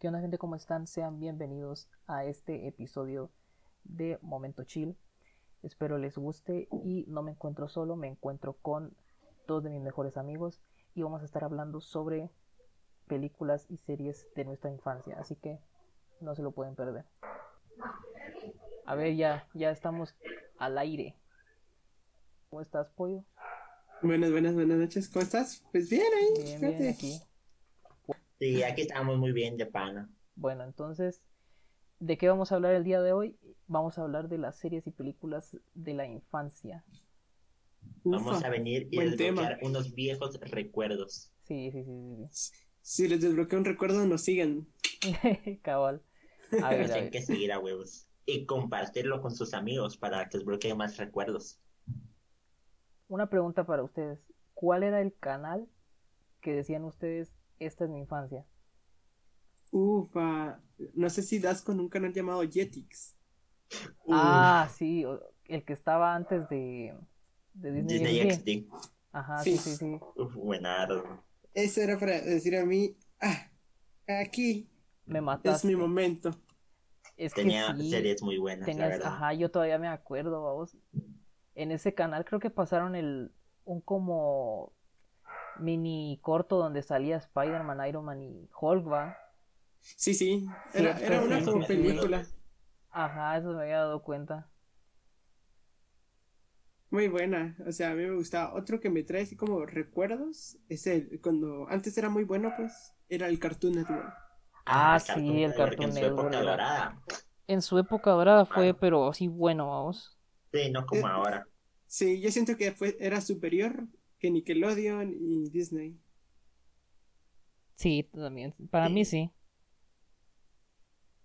¿Qué onda gente? ¿Cómo están? Sean bienvenidos a este episodio de Momento Chill. Espero les guste y no me encuentro solo, me encuentro con dos de mis mejores amigos y vamos a estar hablando sobre películas y series de nuestra infancia, así que no se lo pueden perder. A ver, ya, ya estamos al aire. ¿Cómo estás, Pollo? Buenas, buenas, buenas noches. ¿Cómo estás? Pues bien ahí. Bien, fíjate. bien aquí. Sí, aquí estamos muy bien de pana. Bueno, entonces, ¿de qué vamos a hablar el día de hoy? Vamos a hablar de las series y películas de la infancia. Vamos Ufa, a venir y desbloquear unos viejos recuerdos. Sí, sí, sí, sí, Si les desbloqueo un recuerdo, nos sigan. Cabal. A ver, a Tienen ver. que seguir a huevos. Y compartirlo con sus amigos para que desbloqueen más recuerdos. Una pregunta para ustedes. ¿Cuál era el canal que decían ustedes, esta es mi infancia? Ufa. No sé si das con un canal llamado Jetix. Ah, sí, el que estaba antes de, de Disney, Disney XD. XD. Ajá, sí, Sí. sí, sí. Uf, buenardo. Eso era para decir a mí, ah, aquí Me es mataste. mi momento. Es que Tenía sí, series muy buenas, la tenías- verdad. ajá, yo todavía me acuerdo, vamos. En ese canal creo que pasaron el un como mini corto donde salía Spider-Man, Iron Man y Hulk, va. Sí, sí. Era, era una como película. Ajá, eso me había dado cuenta. Muy buena. O sea, a mí me gustaba. Otro que me trae así como recuerdos es el, cuando antes era muy bueno, pues, era el Cartoon Network. Ah, Cartoon sí, el Network Cartoon en su Network época era- dorada. En su época dorada fue, pero así bueno, vamos. Sí, no como Eh, ahora. Sí, yo siento que fue, era superior que Nickelodeon y Disney. Sí, también. Para Sí. mí sí.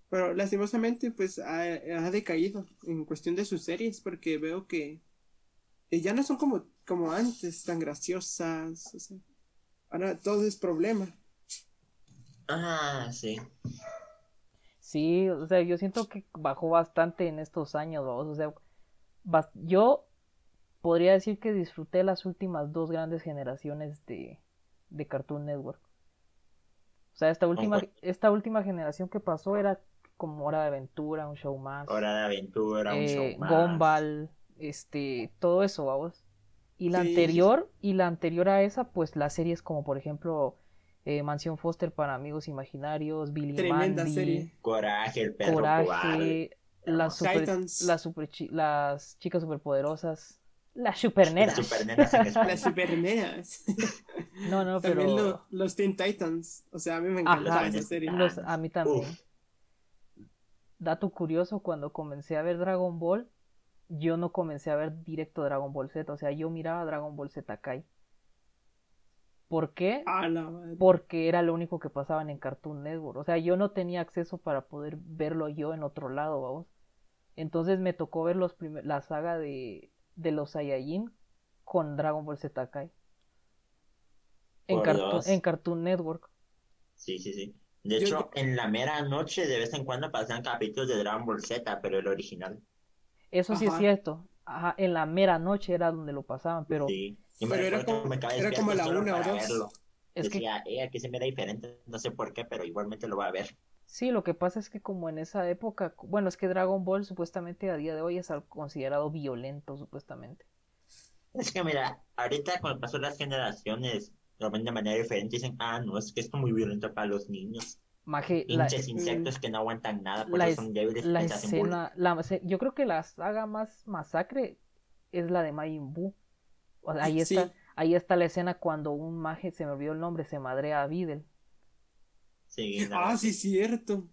Pero lastimosamente, pues ha, ha decaído en cuestión de sus series, porque veo que, ya no son como, como antes, tan graciosas. O sea, ahora todo es problema. Ah, sí. Sí, o sea, yo siento que bajó bastante en estos años, vamos. O sea, yo podría decir que disfruté las últimas dos grandes generaciones de, de Cartoon Network. O sea, esta última, esta última generación que pasó era como Hora de Aventura, un show más. Hora de aventura, un eh, show más. Gumball, este, todo eso, vamos. Y la Sí. anterior, y la anterior a esa, pues las series como por ejemplo eh, Mansión Foster para Amigos Imaginarios, Billy Tremenda Mandy, serie. Coraje, el perro. Coraje, las, super, Titans. las, super chi- las chicas superpoderosas, las supernenas. Las español. Las supernenas. No, no, También pero lo- los Teen Titans. O sea, a mí me Ajá. encantaba esa serie. los- a mí también. Uf. Dato curioso, cuando comencé a ver Dragon Ball, yo no comencé a ver directo Dragon Ball Z, o sea, yo miraba Dragon Ball Z Kai. ¿Por qué? Porque era lo único que pasaban en Cartoon Network. O sea, yo no tenía acceso para poder verlo yo en otro lado, vamos. Entonces me tocó ver los la saga de, de los Saiyajin con Dragon Ball Z Kai. En, Cartoon- en Cartoon Network. Sí, sí, sí. De Yo- hecho, en la mera noche de vez en cuando pasan capítulos de Dragon Ball Z, pero el original. Eso sí es cierto. Ajá, en la mera noche era donde lo pasaban, pero Sí. Era como- me acabé era como despierto la una o dos. verlo. es que Decía, eh, aquí se mira diferente, no sé por qué, pero igualmente lo voy a ver. Sí, lo que pasa es que como en esa época, bueno, es que Dragon Ball supuestamente a día de hoy es al- considerado violento, supuestamente. Es que mira, ahorita cuando pasó las generaciones, lo ven de manera diferente y dicen, ah, no, es que esto es muy violento para los niños. Maje, la, Pinches insectos que no aguantan nada, por la eso es- son débiles la escena, la, yo creo que la saga más masacre es la de Majin Buu. O sea, ahí Sí. está, ahí está la escena cuando un maje, se me olvidó el nombre, se madrea a Videl. Sí, Ah, verdad. sí, cierto.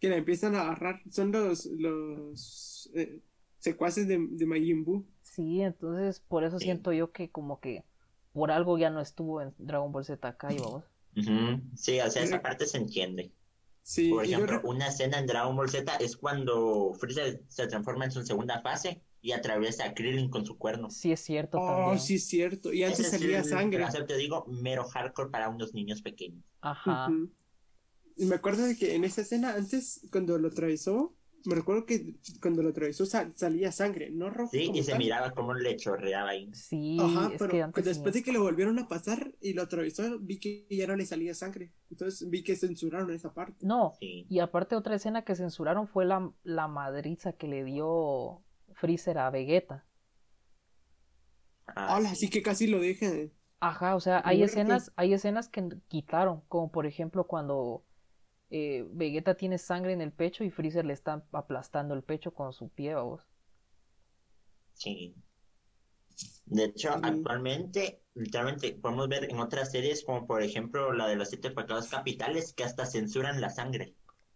Que la empiezan a agarrar. Son los, los eh, secuaces de, de Majin Buu. Sí, entonces por eso Sí. siento yo que como que por algo ya no estuvo en Dragon Ball Z Kai, vamos. Ujú. Sí, o sea, esa parte se entiende. Sí, Por y yo ejemplo, una escena en Dragon Ball Z es cuando Freezer se transforma en su segunda fase y atraviesa a Krillin con su cuerno. Sí es cierto Oh, también. sí, cierto. Y antes Ese es salía sangre. O sea, te digo, mero hardcore para unos niños pequeños. Ajá. Ujú. Y me acuerdo de que en esa escena, antes, cuando lo atravesó, me recuerdo que cuando lo atravesó sal- salía sangre, no rojo. Sí, como y se tal. miraba como le chorreaba ahí. Sí, Ajá, es pero que antes después sí. de que lo volvieron a pasar y lo atravesó, vi que ya no le salía sangre. Entonces vi que censuraron esa parte. No, Sí. y aparte otra escena que censuraron fue la, la madriza que le dio Freezer a Vegeta. Ah, Hola, sí. así que casi lo dejan. Ajá, o sea, hay Muerte. escenas, hay escenas que quitaron, como por ejemplo cuando eh, Vegeta tiene sangre en el pecho y Freezer le está aplastando el pecho con su pie, vamos. Sí. De hecho, Sí. actualmente, literalmente, podemos ver en otras series, como por ejemplo la de los siete pecados capitales, que hasta censuran la sangre.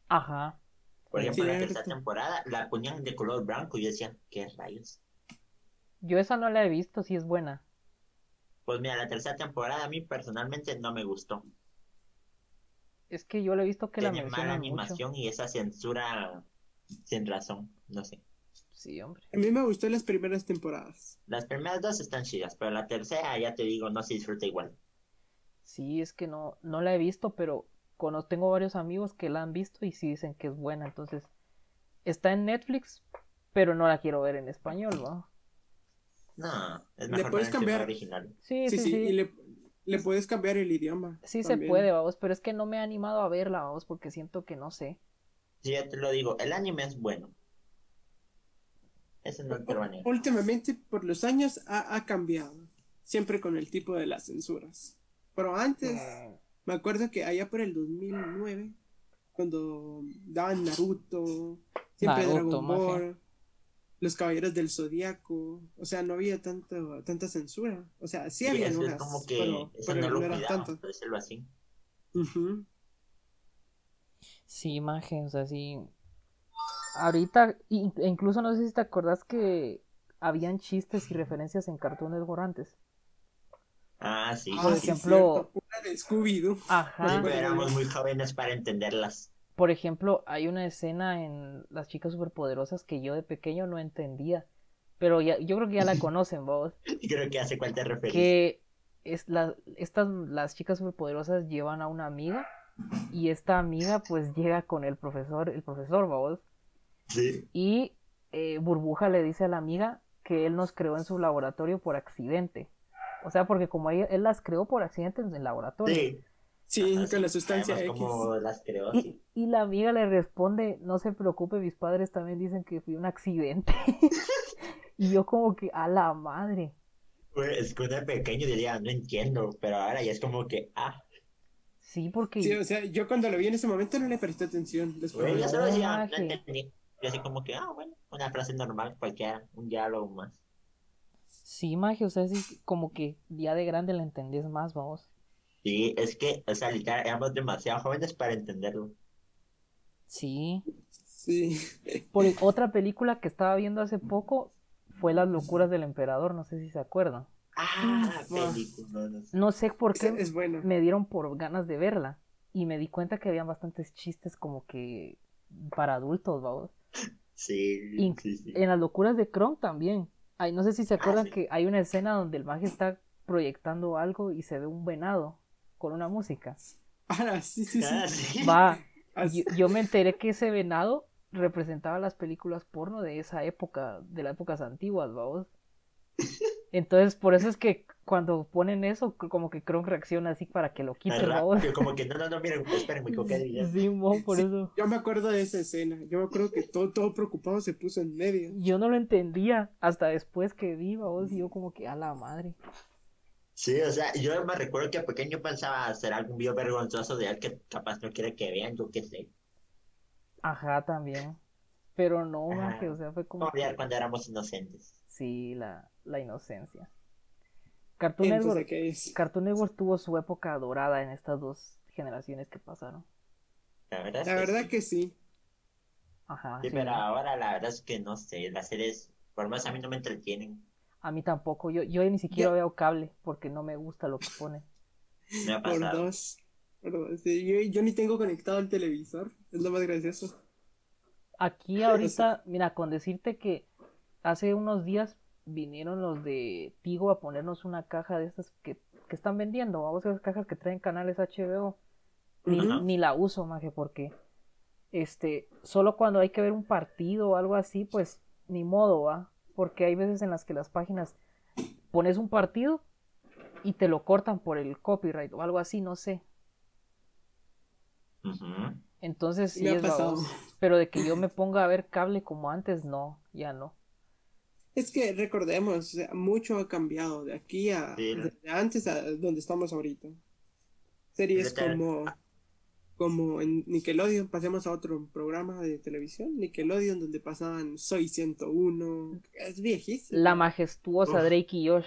Ajá. Por ejemplo, en la tercera temporada la ponían de color blanco y yo decía, ¿qué rayos? Yo esa no la he visto, si es buena. Pues mira, la tercera temporada a mí personalmente no me gustó. Es que yo le he visto que la Tiene mala mencionan mucho. animación y esa censura sin razón, no sé. Sí, hombre. A mí me gustó las primeras temporadas. Las primeras dos están chidas, pero la tercera, ya te digo, no se disfruta igual. Sí, es que no, no la he visto, pero tengo varios amigos que la han visto y sí dicen que es buena. Entonces, está en Netflix, pero no la quiero ver en español, ¿no? No, es Le mejor puedes el idioma cambiar. original. Sí, Sí, sí, sí, sí. y le, le puedes cambiar el idioma. Sí se puede, vamos, pero es que no me he animado a verla, vamos, porque siento que no sé. Sí, ya te lo digo, el anime es bueno. Eso no a negar. Últimamente, por los años, ha, ha cambiado. Siempre con el tipo de las censuras. Pero antes, Eh, me acuerdo que allá por el 2009, cuando daban Naruto, siempre Naruto, Dragon. Ball, Los Caballeros del Zodiaco, o sea, no había tanto, tanta censura. O sea, sí Sí, había unas, como que pero, no lo no tanto. por decirlo así. Ujú. Sí, maje, o sea, sí. Ahorita, in- e incluso no sé si te acordás que habían chistes y referencias en Cartoon Network antes. Ah, sí. Ah, Por sí, ejemplo- cierto, Una de Scooby-Doo. Sí, Ajá. pero éramos muy jóvenes para entenderlas. Por ejemplo, hay una escena en Las chicas superpoderosas que yo de pequeño no entendía. Pero ya, yo creo que ya la conocen, vos. Creo que hace cuál te referís. Que es la, estas, las chicas superpoderosas llevan a una amiga. Y esta amiga pues llega con el profesor, el profesor, vos. Sí. Y eh, Burbuja le dice a la amiga que él nos creó en su laboratorio por accidente. O sea, porque como ella- él las creó por accidente en el laboratorio. Sí. Sí, Ajá, con la sustancia X. como las creó, Y, sí. y la amiga le responde, no se preocupe, mis padres también dicen que fui un accidente. y yo como que, a la madre. Pues, es que uno de pequeño diría, no entiendo, pero ahora ya es como que, ah, Sí, porque Sí, o sea, yo cuando lo vi en ese momento no le presté atención. Después me- yo solo decía, no entendí. Y así como que, ah, bueno, una frase normal, cualquiera, un diálogo más. Sí, magia, o sea, sí, como que ya de grande la entendés más, vamos. Sí, es que, o sea, literal, éramos demasiado jóvenes para entenderlo. Sí. Sí. Por otra película que estaba viendo hace poco fue Las locuras del emperador, no sé si se acuerdan. Ah, ma. película. no sé. No sé por qué es bueno. me dieron por ganas de verla y me di cuenta que habían bastantes chistes como que para adultos, vamos. Sí, sí, sí. En las locuras de Kronk también. Ay, no sé si se acuerdan sí. que hay una escena donde el mago está proyectando algo y se ve un venado con una música. Ah, sí, sí, sí. Ah, sí. Va, yo, yo me enteré que ese venado representaba las películas porno de esa época, de las épocas antiguas, vamos. Entonces, por eso es que cuando ponen eso, como que Kronk reacciona así para que lo quiten, como que, no, no, no, miren, esperen, me equivoqué de video. Sí, mo, por Sí. eso. Yo me acuerdo de esa escena. Yo me acuerdo que todo, todo preocupado se puso en medio. Yo no lo entendía hasta después que vi, vamos, y yo como que a la madre. Sí, o sea, yo me recuerdo que pequeño pensaba hacer algún video vergonzoso de él que capaz no quiere que vean, yo qué sé. Ajá, también. Pero no, Ajá. maje, o sea, fue como que- cuando éramos inocentes. Sí, la, la inocencia. Cartoon Network, ¿qué es? Cartoon Network tuvo su época dorada en estas dos generaciones que pasaron. La verdad es que verdad sí. que sí. Ajá, Sí, sí. pero ahora la verdad es que no sé, las series, por más a mí no me entretienen. A mí tampoco. Yo, yo ni siquiera Ya- veo cable porque no me gusta lo que ponen. Me ha Por pasado. dos. Por dos. Sí, yo, yo ni tengo conectado el televisor. Es lo más gracioso. Aquí ahorita, mira, con decirte que hace unos días vinieron los de Tigo a ponernos una caja de estas que, que están vendiendo, vamos a esas cajas que traen canales HBO. Ni, ni la uso, maje, porque este, solo cuando hay que ver un partido o algo así, pues ni modo, va. Porque hay veces en las que las páginas pones un partido y te lo cortan por el copyright o algo así, no sé. Entonces sí es. Pero de que yo me ponga a ver cable como antes, no, ya no. Es que recordemos, mucho ha cambiado de aquí a Sí. de antes a donde estamos ahorita. Series Fíjate, como como en Nickelodeon, pasemos a otro programa de televisión, Nickelodeon donde pasaban Soy 101, es viejísimo. La majestuosa Uf. Drake y Josh.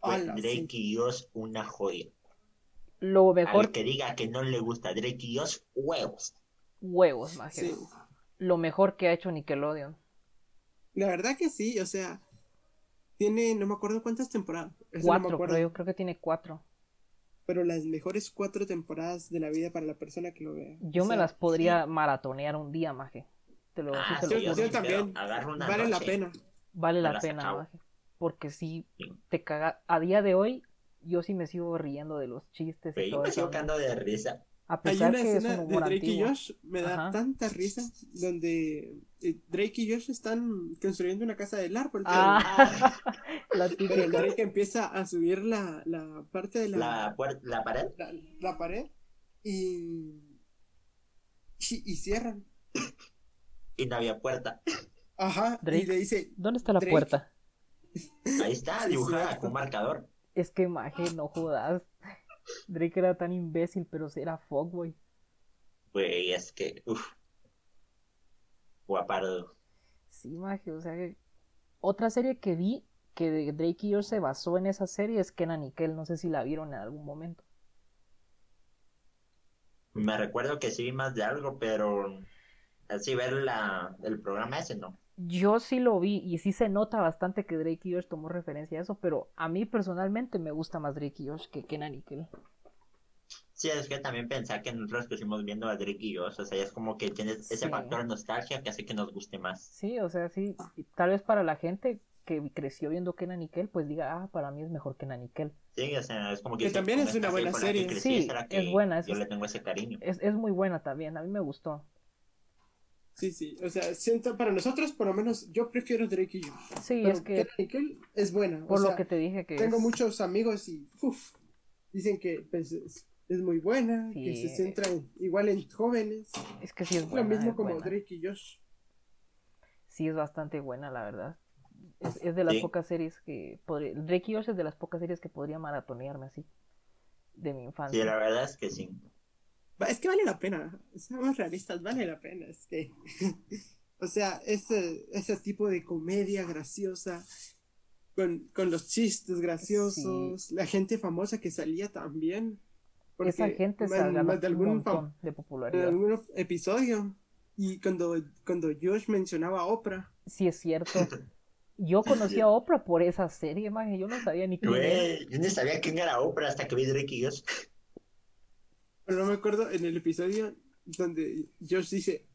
Pues Ala, Drake y Josh, una joya. Lo mejor, Al que diga que no le gusta Drake y Josh, huevos. huevos, maje. Sí. Lo mejor que ha hecho Nickelodeon. La verdad que sí, o sea, tiene, no me acuerdo cuántas temporadas. eso Cuatro, creo yo, creo que tiene cuatro. Pero las mejores cuatro temporadas de la vida para la persona que lo vea. Yo O me sea, las podría maratonear un día, maje. Te lo, sí Ah, te lo sí, yo- también. pero Vale la pena. Vale la pena, acabo. maje. Porque sí, Sí. te caga. A día de hoy, yo sí me sigo riendo de los chistes Pero y yo todo me eso. sigo cagando de risa. A Hay una que es escena un de Drake y. Josh, me da Ajá. tanta risa, donde eh, Drake y Josh están construyendo una casa del árbol, pero, Ah, la pero el. Drake empieza a subir la, la parte de la, La, la pared. la, la pared y, y, y cierran. y no había puerta. Ajá, y Drake. le dice, ¿Dónde está la Drake. puerta? Ahí está, Sí, dibujada cierto. con marcador. Es que maje, no jodas. Drake era tan imbécil, pero era fuckboy. Güey, es que, uff. Guapardo. Sí, maje, o sea que... Otra serie que vi que de Drake y Josh se basó en esa serie es Kenan y Kel. No sé si la vieron en algún momento. Me recuerdo que sí vi más de algo, pero así ver la, el programa ese, no. Yo sí lo vi y sí se nota bastante que Drake y Josh tomó referencia a eso, pero a mí personalmente me gusta más Drake y Josh que Kenan y Kel. Sí, es que también pensar que nosotros crecimos viendo a Drake y Josh, o sea, es como que tienes ese Sí. factor nostalgia que hace que nos guste más. Sí, o sea, sí, tal vez para la gente que creció viendo Kenan y Kel, pues diga, ah, para mí es mejor Kenan y Kel. Sí, o sea, es como que... Que sí, también es una buena serie. Sí, es buena, es- Yo le tengo ese cariño. Es, es muy buena también, a mí me gustó. Sí, sí, o sea, siento, para nosotros, por lo menos, yo prefiero Drake y Josh. Sí, Pero es que Kel es buena. o por lo sea, que te dije que Tengo es- muchos amigos y uf, dicen que pues, es, es muy buena, que Sí. se centra en- igual en jóvenes. es que sí es Lo buena. mismo es como buena. Drake y Josh. Sí es bastante buena, la verdad. Es, es de las Sí. pocas series que podría... Drake y Josh es de las pocas series que podría maratonearme así. De mi Sí, infancia. la verdad es que sí. Es que vale la pena, seamos realistas, vale la pena. Es que, o sea, ese, ese tipo de comedia graciosa, con, con los chistes graciosos, la gente famosa que salía también. porque Esa gente ganado en un algún, de popularidad. algún episodio. Y cuando, cuando Josh mencionaba a Oprah, Sí es cierto. Yo conocí a Oprah por esa serie, maje. Yo no sabía ni quién era. Yo no sabía quién era Oprah hasta que vi Drake y Josh. Pero no me acuerdo en el episodio donde Josh dice,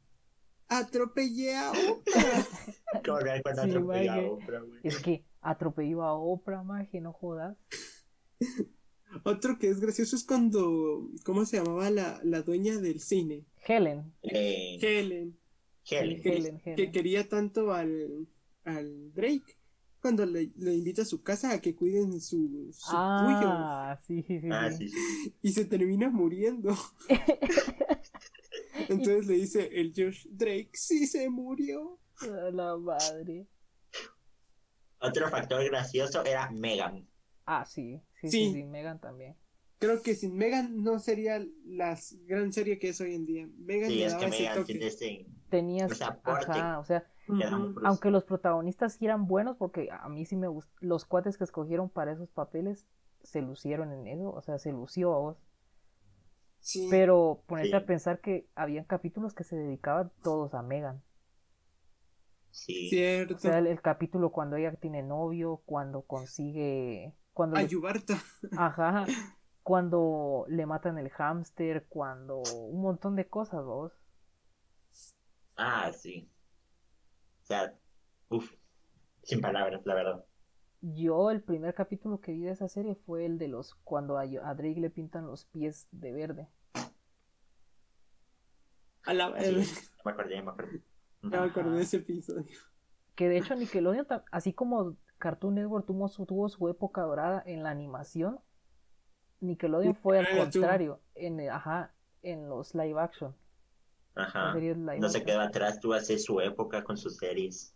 atropellé a Oprah. Ver cuando Sí, atropelló a. Oprah, güey. Es que atropelló a Oprah, maje, no jodas. Otro que es gracioso es cuando, ¿cómo se llamaba la, la dueña del cine? Helen. Eh, Helen, Helen. que, Helen, que Helen. quería tanto al, al Drake cuando le, le invita a su casa a que cuiden su, su Ah, sí, sí, sí. Ah, sí. sí, y se termina muriendo. Entonces le dice el Josh Drake, sí se murió. A La madre. Otro factor gracioso era Megan. Ah, sí. Sí, sí, Sí. sí. Megan también. Creo que sin Megan no sería la gran serie que es hoy en día. Megan Sí, le es daba que ese Megan toque. tiene ese... Tenías. Ajá, o sea, aunque los protagonistas sí eran buenos, porque a mí sí me gustan. Los cuates que escogieron para esos papeles se lucieron en eso. O sea, se lució a vos. Sí. Pero ponerte Sí. a pensar que habían capítulos que se dedicaban todos a Megan. Sí. Cierto. O sea, el, el capítulo cuando ella tiene novio, cuando consigue. Cuando le- Ayubarta. Ajá. Cuando le matan el hámster, cuando. Un montón de cosas, vos. Ah, sí. Sea, uff. Sin palabras, la verdad. Yo, el primer capítulo que vi de esa serie fue el de los. Cuando a, a Drake le pintan los pies de verde. A la- Sí, eh, me acordé, me acordé. ya me acordé de ese episodio. Que de hecho Nickelodeon, así como Cartoon Network tuvo su, tuvo su época dorada en la animación, Nickelodeon fue al contrario, en, ajá, en los live action. Ajá. No se quedó atrás, tú haces su época con sus series.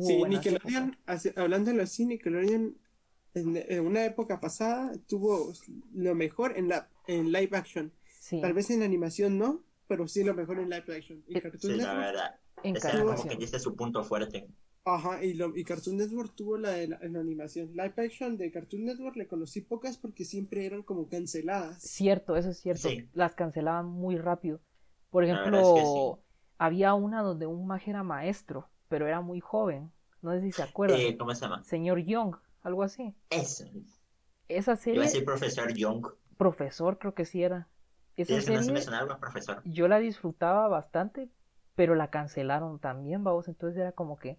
Sí, Nickelodeon, hace- hablándolo así, Nickelodeon en, en una época pasada tuvo lo mejor en la en live action. Sí, Tal vez en animación no, pero sí lo mejor en live action. Y Cartoon Sí, la Network, verdad. en Ese como que dice su punto fuerte. ajá, y, lo- y Cartoon Network tuvo la de la, en animación. Live action de Cartoon Network le conocí pocas porque siempre eran como canceladas. Cierto, eso es cierto. Sí. Las cancelaban muy rápido. Por ejemplo, es que sí. había una donde un mago era maestro, pero era muy joven. No sé si se acuerdan. Eh, ¿Cómo se llama? Señor Young, algo así. Eso. Esa Iba serie, a decir profesor Young. profesor creo que sí era. Esa que no se me serie sonaba profesor. yo la disfrutaba bastante, pero la cancelaron también, vamos. Entonces era como que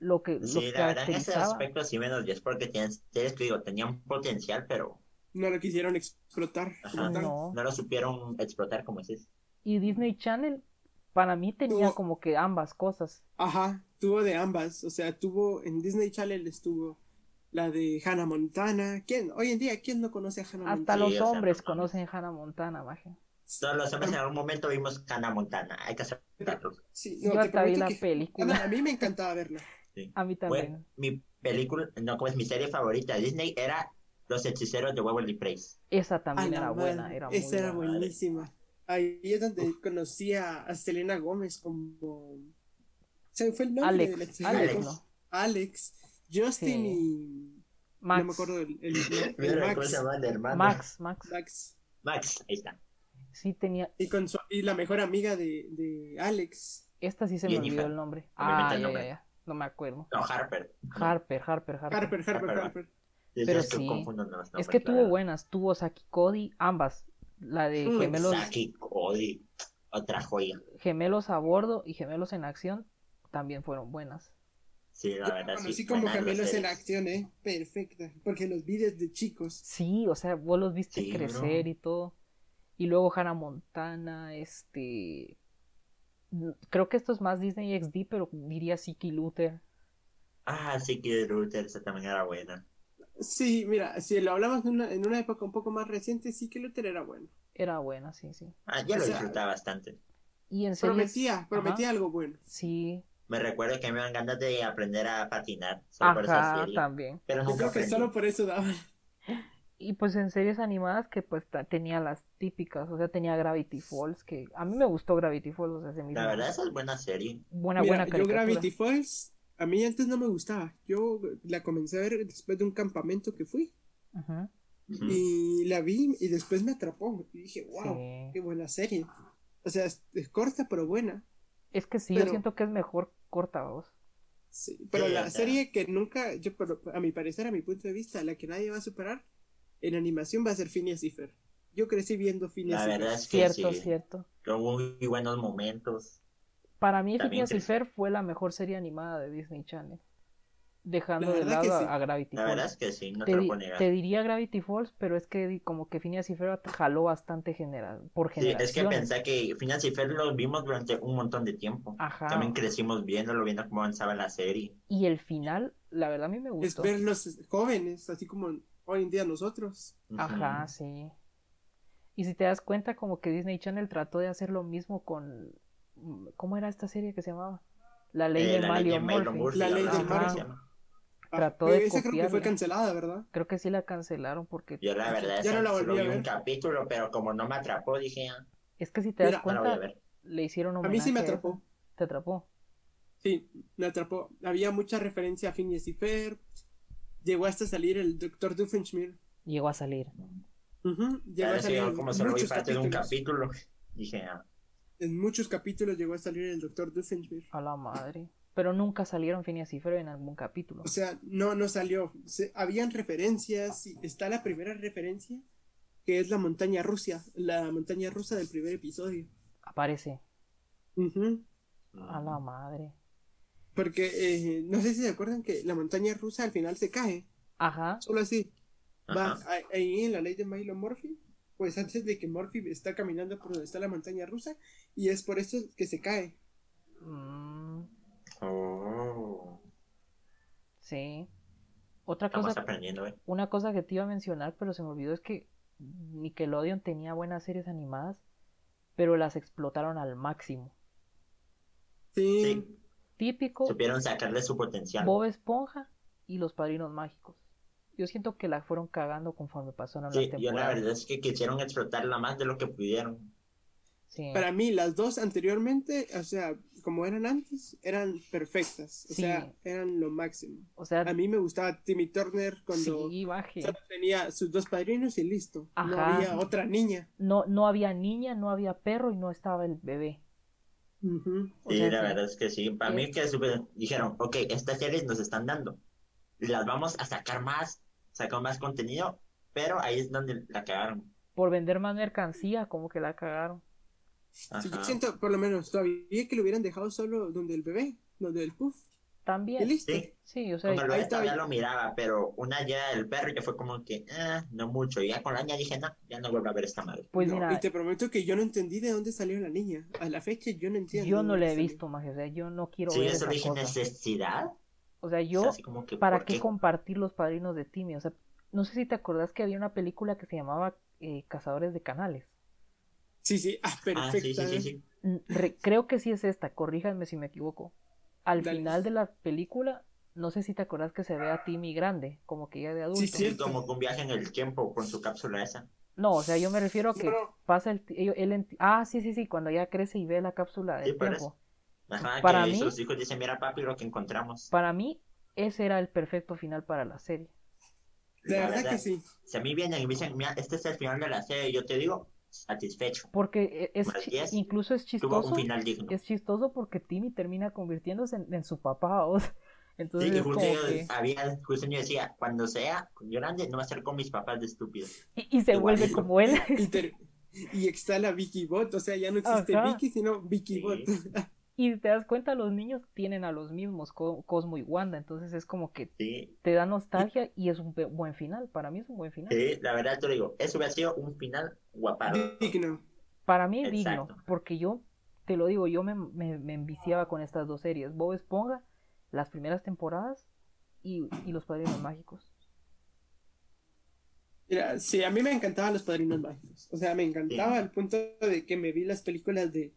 lo que lo Sí, que la verdad en ese caracterizaba. aspecto sí menos 10 porque tienes, tienes digo, tenían potencial, pero No lo quisieron explotar. como ajá. No. no lo supieron explotar como dices. Y Disney Channel, para mí tenía Tuvo- como que ambas cosas. Ajá, tuvo de ambas. O sea, tuvo en Disney Channel estuvo la de Hannah Montana. ¿Quién? Hoy en día, ¿quién no conoce a Hannah Hasta Montana? los Sí, o sea, hombres no conocen Hannah Montana, maje. Todos los hombres en algún momento vimos Hannah Montana. Hay que aceptarlo. Sí, Yo no, te hasta vi prometo la que película. A mí me encantaba verla. Sí. A mí Fue también. mi película, no, como es mi serie favorita de Disney, era Los Hechiceros de Waverly Place. Esa también era buena, era muy Esa era buena. buenísima. Ahí es donde conocí a, a Selena Gómez como... Se me fue el nombre de la Alex, chica. Alex, Alex. ¿no? Alex, Justin Sí. y... Max, No me acuerdo el, el- el Mira, ¿Cómo Max. el hermano? Max, Max. Max. Max, ahí está. Sí tenía, Y, con su- y la mejor amiga de, de Alex. esta sí se me olvidó el nombre. Ah, el ya, nombre. ya, ya. No me acuerdo. No, Harper. Harper, Harper, Harper. Harper, Harper, Harper. Pero sí. Es que tuvo buenas, tuvo Saki Cody, ambas. La de gemelos, otra joya. gemelos a bordo y gemelos en acción también fueron buenas. Sí, la verdad, conocí sí. como gemelos en acción, ¿eh? Perfecta. Porque los vi desde chicos. Sí, o sea, vos los viste Sí, crecer bro. y todo. Y luego Hannah Montana, este... Creo que esto es más Disney XD, pero diría Siki Luther. Ah, sí, que Ruther, esa también era buena. Sí, mira, si lo hablamos en una, en una época un poco más reciente, sí que Luther era bueno. Era buena, sí, sí. Ah, yo O lo sea, disfrutaba bastante. Y en series... Prometía, prometía Ajá, algo bueno. Sí, Me recuerdo que me dan ganas de aprender a patinar solo por esa ajá, serie. también. Pero Yo nunca creo que solo por eso daban. Y pues en series animadas que pues tenía las típicas, o sea, tenía Gravity Falls, que a mí me gustó Gravity Falls, o sea, se me hizo La verdad, esa es buena serie. buena, Mira, buena yo caricatura. Gravity Falls, a mí antes no me gustaba. Yo la comencé a ver después de un campamento que fui. Y la vi y después me atrapó. Y dije, wow, sí. qué buena serie. O sea, es, es corta pero buena. Es que sí, yo siento que es mejor corta voz. Sí, pero Sí, la serie que nunca, yo pero a mi parecer, a mi punto de vista, la que nadie va a superar en animación va a ser Phineas y Fer. Yo crecí viendo Phineas La y Fer. verdad es que Cierto, sí. cierto. Tuvo muy buenos momentos. Para mí, También Phineas y. Fer fue la mejor serie animada de Disney Channel. Dejando La de lado sí. a, Gravity La Falls. verdad es que sí, no te, te lo te diría Gravity Falls, pero es que como que Phineas y Fer jaló bastante genera por Sí, es que generaciones. pensé que Phineas y Fer los vimos durante un montón de tiempo. Ajá. También crecimos viéndolo, viendo cómo avanzaba la serie. Y el final, la verdad a mí me Es gustó. verlos jóvenes, así como hoy en día nosotros. Ajá, sí. Y si te das cuenta, como que Disney Channel trató de hacer lo mismo con... ¿Cómo era esta serie que se llamaba? La ley Eh, de Mario Murphy. La ley de así creo que Mario. se llama. Ah, Trató de esa creo que fue cancelada, ¿verdad? Creo que sí la cancelaron porque Yo la verdad Ya no la solo volví a vi un capítulo, pero como no me atrapó, dije, ah, es que si te das Mira, a cuenta, ver. le hicieron A homenaje. mí sí me a atrapó. ¿Te atrapó? Sí, me atrapó. Había mucha referencia a Phineas y Fer. Llegó hasta salir el Dr. Doofenshmirtz. Llegó a salir. Ujú, Llegó a Parece salir como solo vi parte de un capítulo, dije, ah, En muchos capítulos llegó a salir el Dr. Doofenshmirtz. A la madre. Pero nunca salieron Phineas y Fer en algún capítulo. O sea, no, no salió. Se- habían referencias. y está la primera referencia, que es la montaña rusa. La montaña rusa del primer episodio. Aparece. Ujú. A la madre. Porque eh, no sé si se acuerdan que la montaña rusa al final se cae. Ajá. Solo así. Va Ajá. a- ahí en la ley de Milo Murphy. Pues antes de que Morphy está caminando por donde está la montaña rusa y es por eso que se cae. Mm, Oh. sí. Otra Estamos cosa, aprendiendo, ¿eh? una cosa que te iba a mencionar, pero se me olvidó, es que Nickelodeon tenía buenas series animadas, pero las explotaron al máximo. Sí. Sí, Típico supieron sacarle su potencial. Bob Esponja y los Padrinos Mágicos. Yo siento que la fueron cagando conforme pasaron Sí, las yo la temporadas. verdad es que quisieron explotarla más de lo que pudieron. Sí. Para mí, las dos anteriormente, o sea, como eran antes, eran perfectas. O Sí. sea, eran lo máximo. O sea, A mí me gustaba Timmy Turner cuando sí, baje. solo tenía sus dos padrinos y listo. No Ajá. había otra niña. No, no había niña, no había perro y no estaba el bebé. Ujú. O Sí, sea la verdad es que sí. Para mí que super- dijeron, ok, estas series nos están dando. Las vamos a sacar más, sacar más contenido, pero ahí es donde la cagaron. Por vender más mercancía, como que la cagaron. Sí, yo siento, por lo menos, todavía que lo hubieran dejado solo donde el bebé, donde el puff. También. listo. Sí, Sí, o sea, con el ahí todavía lo miraba, pero una ya el perro ya fue como que, ah, no mucho. Y ya con la niña dije, no, ya no vuelvo a ver esta madre. pues No, mira, y te prometo que yo no entendí de dónde salió la niña. A la fecha yo no entiendo. yo no la he salió. visto más, o sea, yo no quiero Sí, ver eso esa dije cosa. necesidad. O sea, O yo, sea, así como que, ¿para ¿por qué qué? compartir los padrinos de Timmy? O sea, no sé si te acordás que había una película que se llamaba eh, Cazadores de Canales. Sí, sí, ah, Ah, sí, sí, sí, sí. Re- creo que sí es esta, corríjanme si me equivoco. Al Dale. final de la película, no sé si te acordás que se ve a Timmy grande, como que ya de adulto. Sí, Sí, como que un viaje en el tiempo con su cápsula esa. No, o sea, yo me refiero a que pasa el... él ah, sí, sí, sí, cuando ya crece y ve la cápsula del tiempo. Ajá, Para que mí- sus hijos dicen, mira papi, lo que encontramos. Para mí, ese era el perfecto final para la serie. De La verdad verdad. que sí. Si a mí vienen y me dicen, mira, este es el final de la serie, yo te digo, satisfecho. Porque e- es, diez, incluso es Tuvo chistoso. un final digno. Es chistoso porque Timmy termina convirtiéndose en, en su papá. o sea, entonces Sí, justo yo, que... había, justo yo decía, cuando sea grande, no va a ser con mis papás de estúpido. Y, y se vuelve Igualito. como él. Y, ter- y está la Vicky Bot, o sea, ya no existe Ajá. Vicky, sino Vicky Sí. Bot. Y te das cuenta, los niños tienen a los mismos, Co- Cosmo y Wanda. Entonces es como que Sí, te da nostalgia y es un buen final. Para mí es un buen final. sí, la verdad te lo digo, eso hubiera sido un final guapardo. Digno. Para mí digno, Exacto. porque yo, te lo digo, yo me, me, me enviciaba con estas dos series. Bob Esponja, las primeras temporadas y, y Los Padrinos Mágicos. Mira, sí, a mí me encantaban los padrinos mágicos. O sea, me encantaba Sí. al punto de que me vi las películas de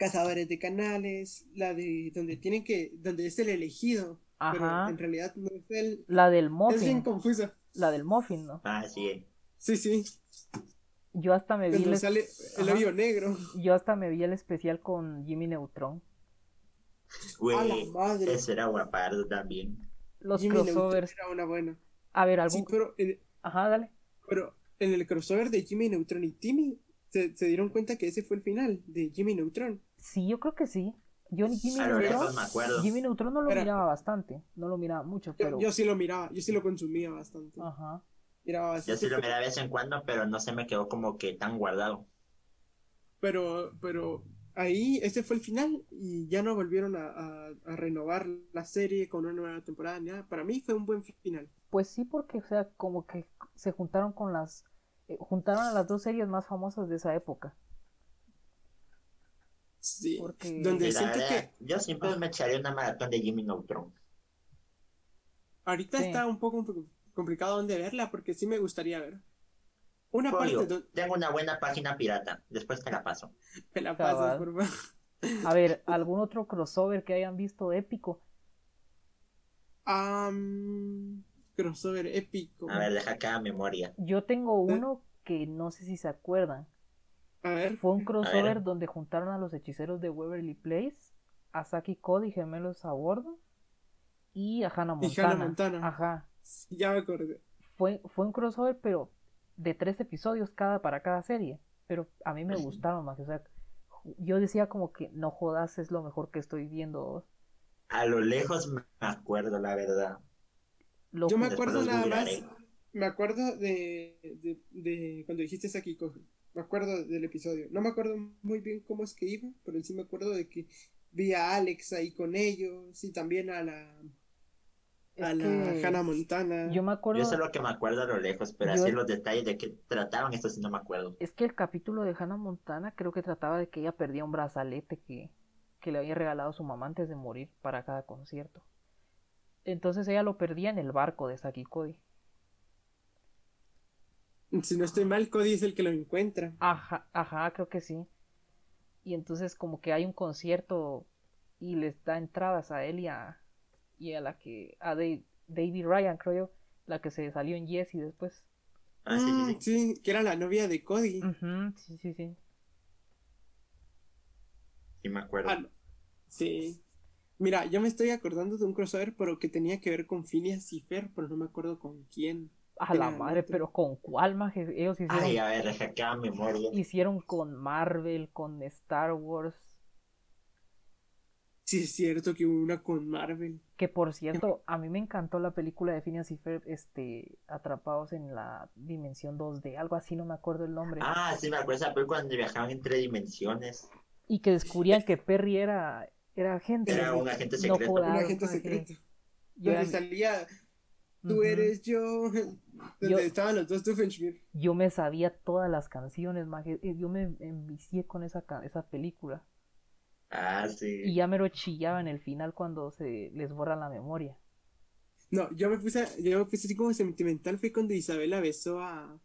Cazadores de Canales, la de donde tienen que, donde es el elegido, pero Ajá. en realidad no es él. La del Es bien Muffin, confusa. la del Muffin, ¿no? Ah, sí. Sí, sí. Yo hasta me vi el, sale el hoyo negro. yo hasta me vi el especial con Jimmy Neutron. Güey, madre. ese era guapardo también. Los Jimmy Neutron crossovers. era una buena. A ver, algún. Sí, pero en, Ajá, dale. pero en el crossover de Jimmy Neutron y Timmy se, se dieron cuenta que ese fue el final de Jimmy Neutron. Sí, yo creo que sí. Yo ni Jimmy Neutron. acuerdo. Jimmy Neutron no lo Era- miraba bastante. No lo miraba mucho, pero. yo sí lo miraba, yo sí lo consumía bastante. Ajá. Miraba Yo sí lo miraba de vez en cuando, pero no se me quedó como que tan guardado. Pero, pero ahí ese fue el final y ya no volvieron a, a- a renovar la serie con una nueva temporada ni nada. Para mí fue un buen final. Pues sí, porque, o sea, como que se juntaron con las. eh, juntaron a las dos series más famosas de esa época. Sí. Porque- Donde siento verdad, que yo siempre Ah. me echaría una maratón de Jimmy Neutron. ahorita Sí. está un poco complicado donde verla porque sí me gustaría ver. Una parte tengo una buena página pirata, después te la paso. me la pasas, por favor. A ver, ¿algún otro crossover que hayan visto épico? Crossover épico. A ver, deja cada memoria. Yo tengo uno que no sé si se acuerdan. A ver, Fue un crossover ver. donde juntaron a los hechiceros de Waverly Place, a Saki Cody, gemelos a bordo, y a Hannah Y Montana. Hannah Montana. Ajá. ya me acordé. Fue, fue un crossover, pero de tres episodios cada para cada serie. Pero a mí me gustaron más. O sea, yo decía como que no jodas, es lo mejor que estoy viendo. A lo lejos me acuerdo, la verdad. Lo Yo me acuerdo nada más. Me acuerdo de, de, de cuando dijiste Saki Kojo. Me acuerdo del episodio. No me acuerdo muy bien cómo es que iba, pero sí me acuerdo de que vi a Alex ahí con ellos y también a la a la que Hannah Montana. Yo me acuerdo. Yo sé lo que me acuerdo a lo lejos, pero Yo- así los detalles de qué trataban, esto sí no me acuerdo. Es que el capítulo de Hannah Montana creo que trataba de que ella perdía un brazalete que, que le había regalado su mamá antes de morir para cada concierto. Entonces ella lo perdía en el barco de Saki Cody. Si no estoy mal, Cody es el que lo encuentra. Ajá, ajá, creo que sí. Y entonces como que hay un concierto y les da entradas a él y a, y a la que, a Dave- David Ryan, creo yo, la que se salió en Yes y después. Ah, sí, sí, Mm, sí. sí, que era la novia de Cody. Ujú, sí, sí, sí. Sí me acuerdo. Ah. Sí. Mira, yo me estoy acordando de un crossover, pero que tenía que ver con Phineas y Fer, pero no me acuerdo con quién. A la madre, pero con cuál maje? Ellos hicieron, Ay, a ver, deja que haga memoria. hicieron con Marvel, con Star Wars. Sí, es cierto que hubo una con Marvel. Que por cierto, a mí me encantó la película de Phineas y Ferb, este, atrapados en la dimensión 2D, algo así, no me acuerdo el nombre. Ah, sí me acuerdo esa película cuando viajaban entre dimensiones. Y que descubrían que Perry era, era agente. Era un agente No secreto. jodas, un agente secreto. Yo, donde salía, tú eres yo. Donde Yo- estaban los dos Doofenshmirtz. yo me sabía todas las canciones, maje. Eh, Yo me envicié con esa, esa película. Ah, sí. Y ya me lo chillaba en el final cuando se les borra la memoria. No, yo me puse, yo me puse así como sentimental, fue cuando Isabela besó a.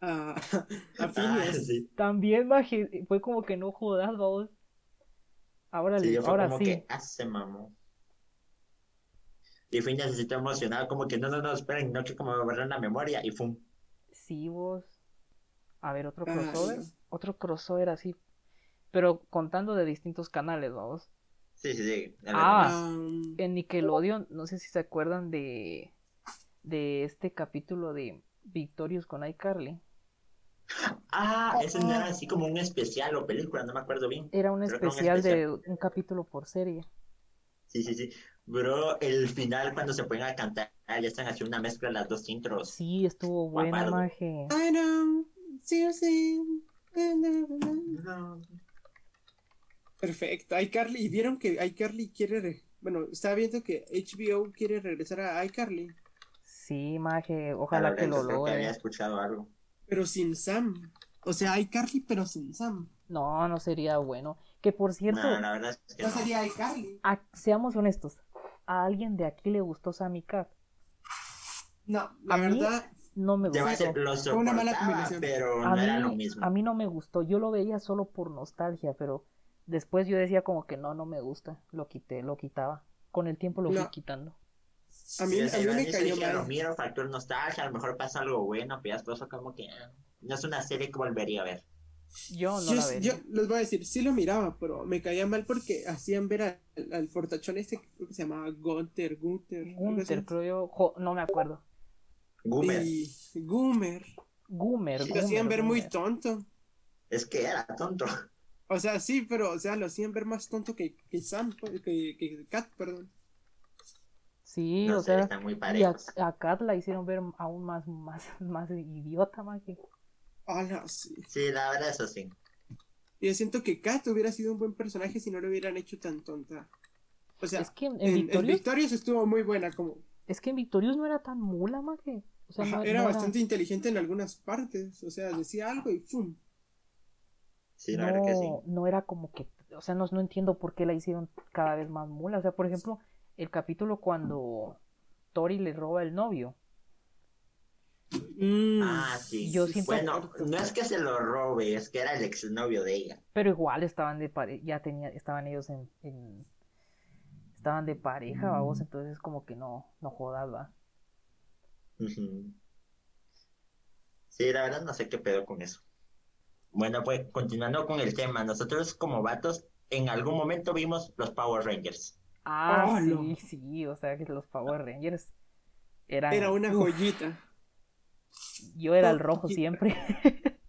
a. a Ah, sí. También, maje, fue como que no jodas, vamos. Ahora, Sí, le- yo fue ahora como sí. que hace mamó. Y Phineas se emocionado, como que no, no, no, esperen, no que como me la memoria, y fum. Sí, vos. A ver, otro crossover. Otro crossover así. Pero contando de distintos canales, vamos. Sí, sí, sí. en Ah. Um, En Nickelodeon, no sé si se acuerdan de. de este capítulo de Victorious con iCarly. Ah, ese no era así como un especial o película, no me acuerdo bien. Era un Creo que un especial de un capítulo por serie. Sí, sí, sí. Bro, el final cuando se ponen a cantar, ya están haciendo una mezcla de las dos intros. Sí, estuvo buena, maje. I know, sí, sí. No. Perfecto, iCarly. ¿Y vieron que iCarly quiere. re- Bueno, estaba viendo que HBO quiere regresar a iCarly, Sí, maje. Ojalá que lo que había logre. escuchado algo. pero sin Sam. O sea, iCarly, pero sin Sam. No, no sería bueno. Que por cierto, No, la verdad es que No no. sería iCarly. a- seamos honestos. ¿A alguien de aquí le gustó Sammy Cat? No, la A mí- verdad. No me gustó. Fue una mala combinación. pero A no era lo mí, mismo. a mí no me gustó. Yo lo veía solo por nostalgia, pero después yo decía como que no, no me gusta. Lo quité, lo quitaba. Con el tiempo lo fui No. quitando. A mí, Sí, a mí me cayó dije, Lo mal. miro, factor nostalgia, a lo mejor pasa algo bueno, pero ya como que no es una serie que volvería a ver. Yo no Yo, la vería. yo les voy a decir, sí lo miraba, pero me caía mal porque hacían ver al, al fortachón este, creo que se llamaba Gunter, Gunter. así. creo yo. jo- no me acuerdo. Goomer, Y Goomer. Gumer. Lo hacían ver muy tonto. es que era tonto. O sea, sí, pero, o sea, lo hacían ver más tonto que, que Sam, pues, que, que Kat, perdón. Sí, No o sé, sea. están muy Y a, a Kat la hicieron ver aún más, más, más idiota, maje. Hola, sí. Sí, la verdad, eso sí. Y yo siento que Kat hubiera sido un buen personaje si no lo hubieran hecho tan tonta. O sea, Es que en, en Victorious, estuvo muy buena, como. es que en Victorious no era tan mula, maje. O sea, Ajá, no, era no bastante inteligente en algunas partes. O sea, decía algo y ¡pum! Sí, la verdad que sí. no, no era como que, o sea, no, no entiendo por qué la hicieron cada vez más mula. O sea, por ejemplo, el capítulo cuando Tori le roba el novio. Mm, Ah, sí. Yo siento- Bueno, no es que se lo robe, es que era el exnovio de ella. Pero igual estaban de pare ya tenía, estaban ellos en, en- estaban de pareja, vamos, entonces como que no, no jodas, va. Sí, la verdad no sé qué pedo con eso. Bueno, pues continuando con el tema, nosotros como vatos en algún momento vimos los Power Rangers. Ah, Oh, sí, no. sí, o sea que los Power Rangers eran, Era una uf, joyita. Yo era el rojo siempre.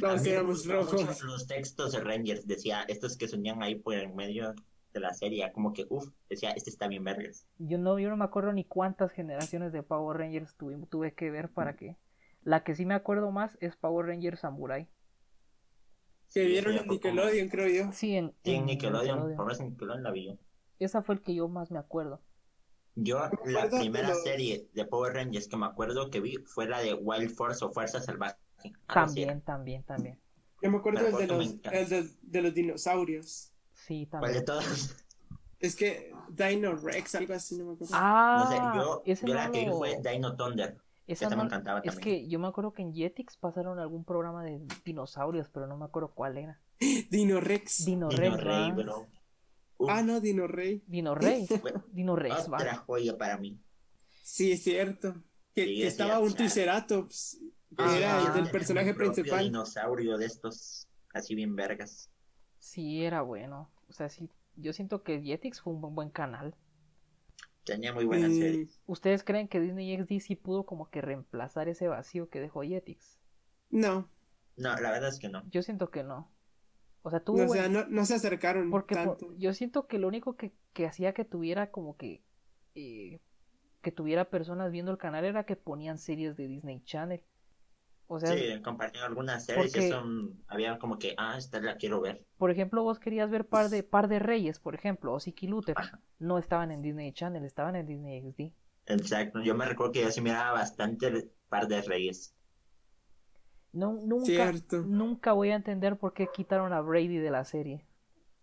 Todos éramos rojos. Los textos de Rangers, decía, estos que sonían ahí por en medio de la serie, como que, uff, decía, este está bien vergas. Yo no, yo no me acuerdo ni cuántas generaciones de Power Rangers tuve, tuve que ver para que. La que sí me acuerdo más es Power Rangers Samurai. Que Sí, vieron en Nickelodeon, creo yo. Sí, en, Sí, en en Nickelodeon, Nickelodeon. por eso en Nickelodeon la vi yo. Esa fue el que yo más me acuerdo. Yo, la primera los- serie de Power Rangers que me acuerdo que vi fue la de Wild Force o Fuerza Salvaje. También, también, también. Yo me acuerdo de, los, el de, de los dinosaurios. Sí, ¿Cuál de también. todos? Es que Dino Rex, algo así, no me acuerdo. Ah, No sé, yo, ese yo no la que vi fue Dino Thunder. esa esa me no- encantaba Es también. que yo me acuerdo que en Jetix pasaron algún programa de dinosaurios, pero no me acuerdo cuál era. Dino Rex. Dino, Dino Rex, Rey, ¿va? bro. Uf, Ah, no, Dino Rey. Dino Rey. Dino va. otra joya para mí. Sí, es cierto. Que, Sí, que es estaba cierto, un. Triceratops. Que Ah, era el del personaje un principal. dinosaurio de estos, así bien vergas. Sí, era bueno. O sea, sí, yo siento que Jetix fue un buen, buen canal. Tenía muy buenas Mm, series. ¿Ustedes creen que Disney XD sí pudo como que reemplazar ese vacío que dejó Jetix? no, No, la verdad es que no. Yo siento que no. O sea, tuvo no, o sea, no, no se acercaron Porque por- tanto. yo siento que lo único que, que hacía que tuviera como que eh, que tuviera personas viendo el canal era que ponían series de Disney Channel. O sea, Sí, compartían algunas series porque- y son, había como que, ah, esta la quiero ver. por ejemplo, vos querías ver par de par de Reyes, por ejemplo, o Siki Luther, Ajá. no estaban en Disney Channel, estaban en Disney XD. Exacto, yo me recuerdo que yo sí miraba bastante par de reyes. No, nunca, Cierto. nunca voy a entender por qué quitaron a Brady de la serie.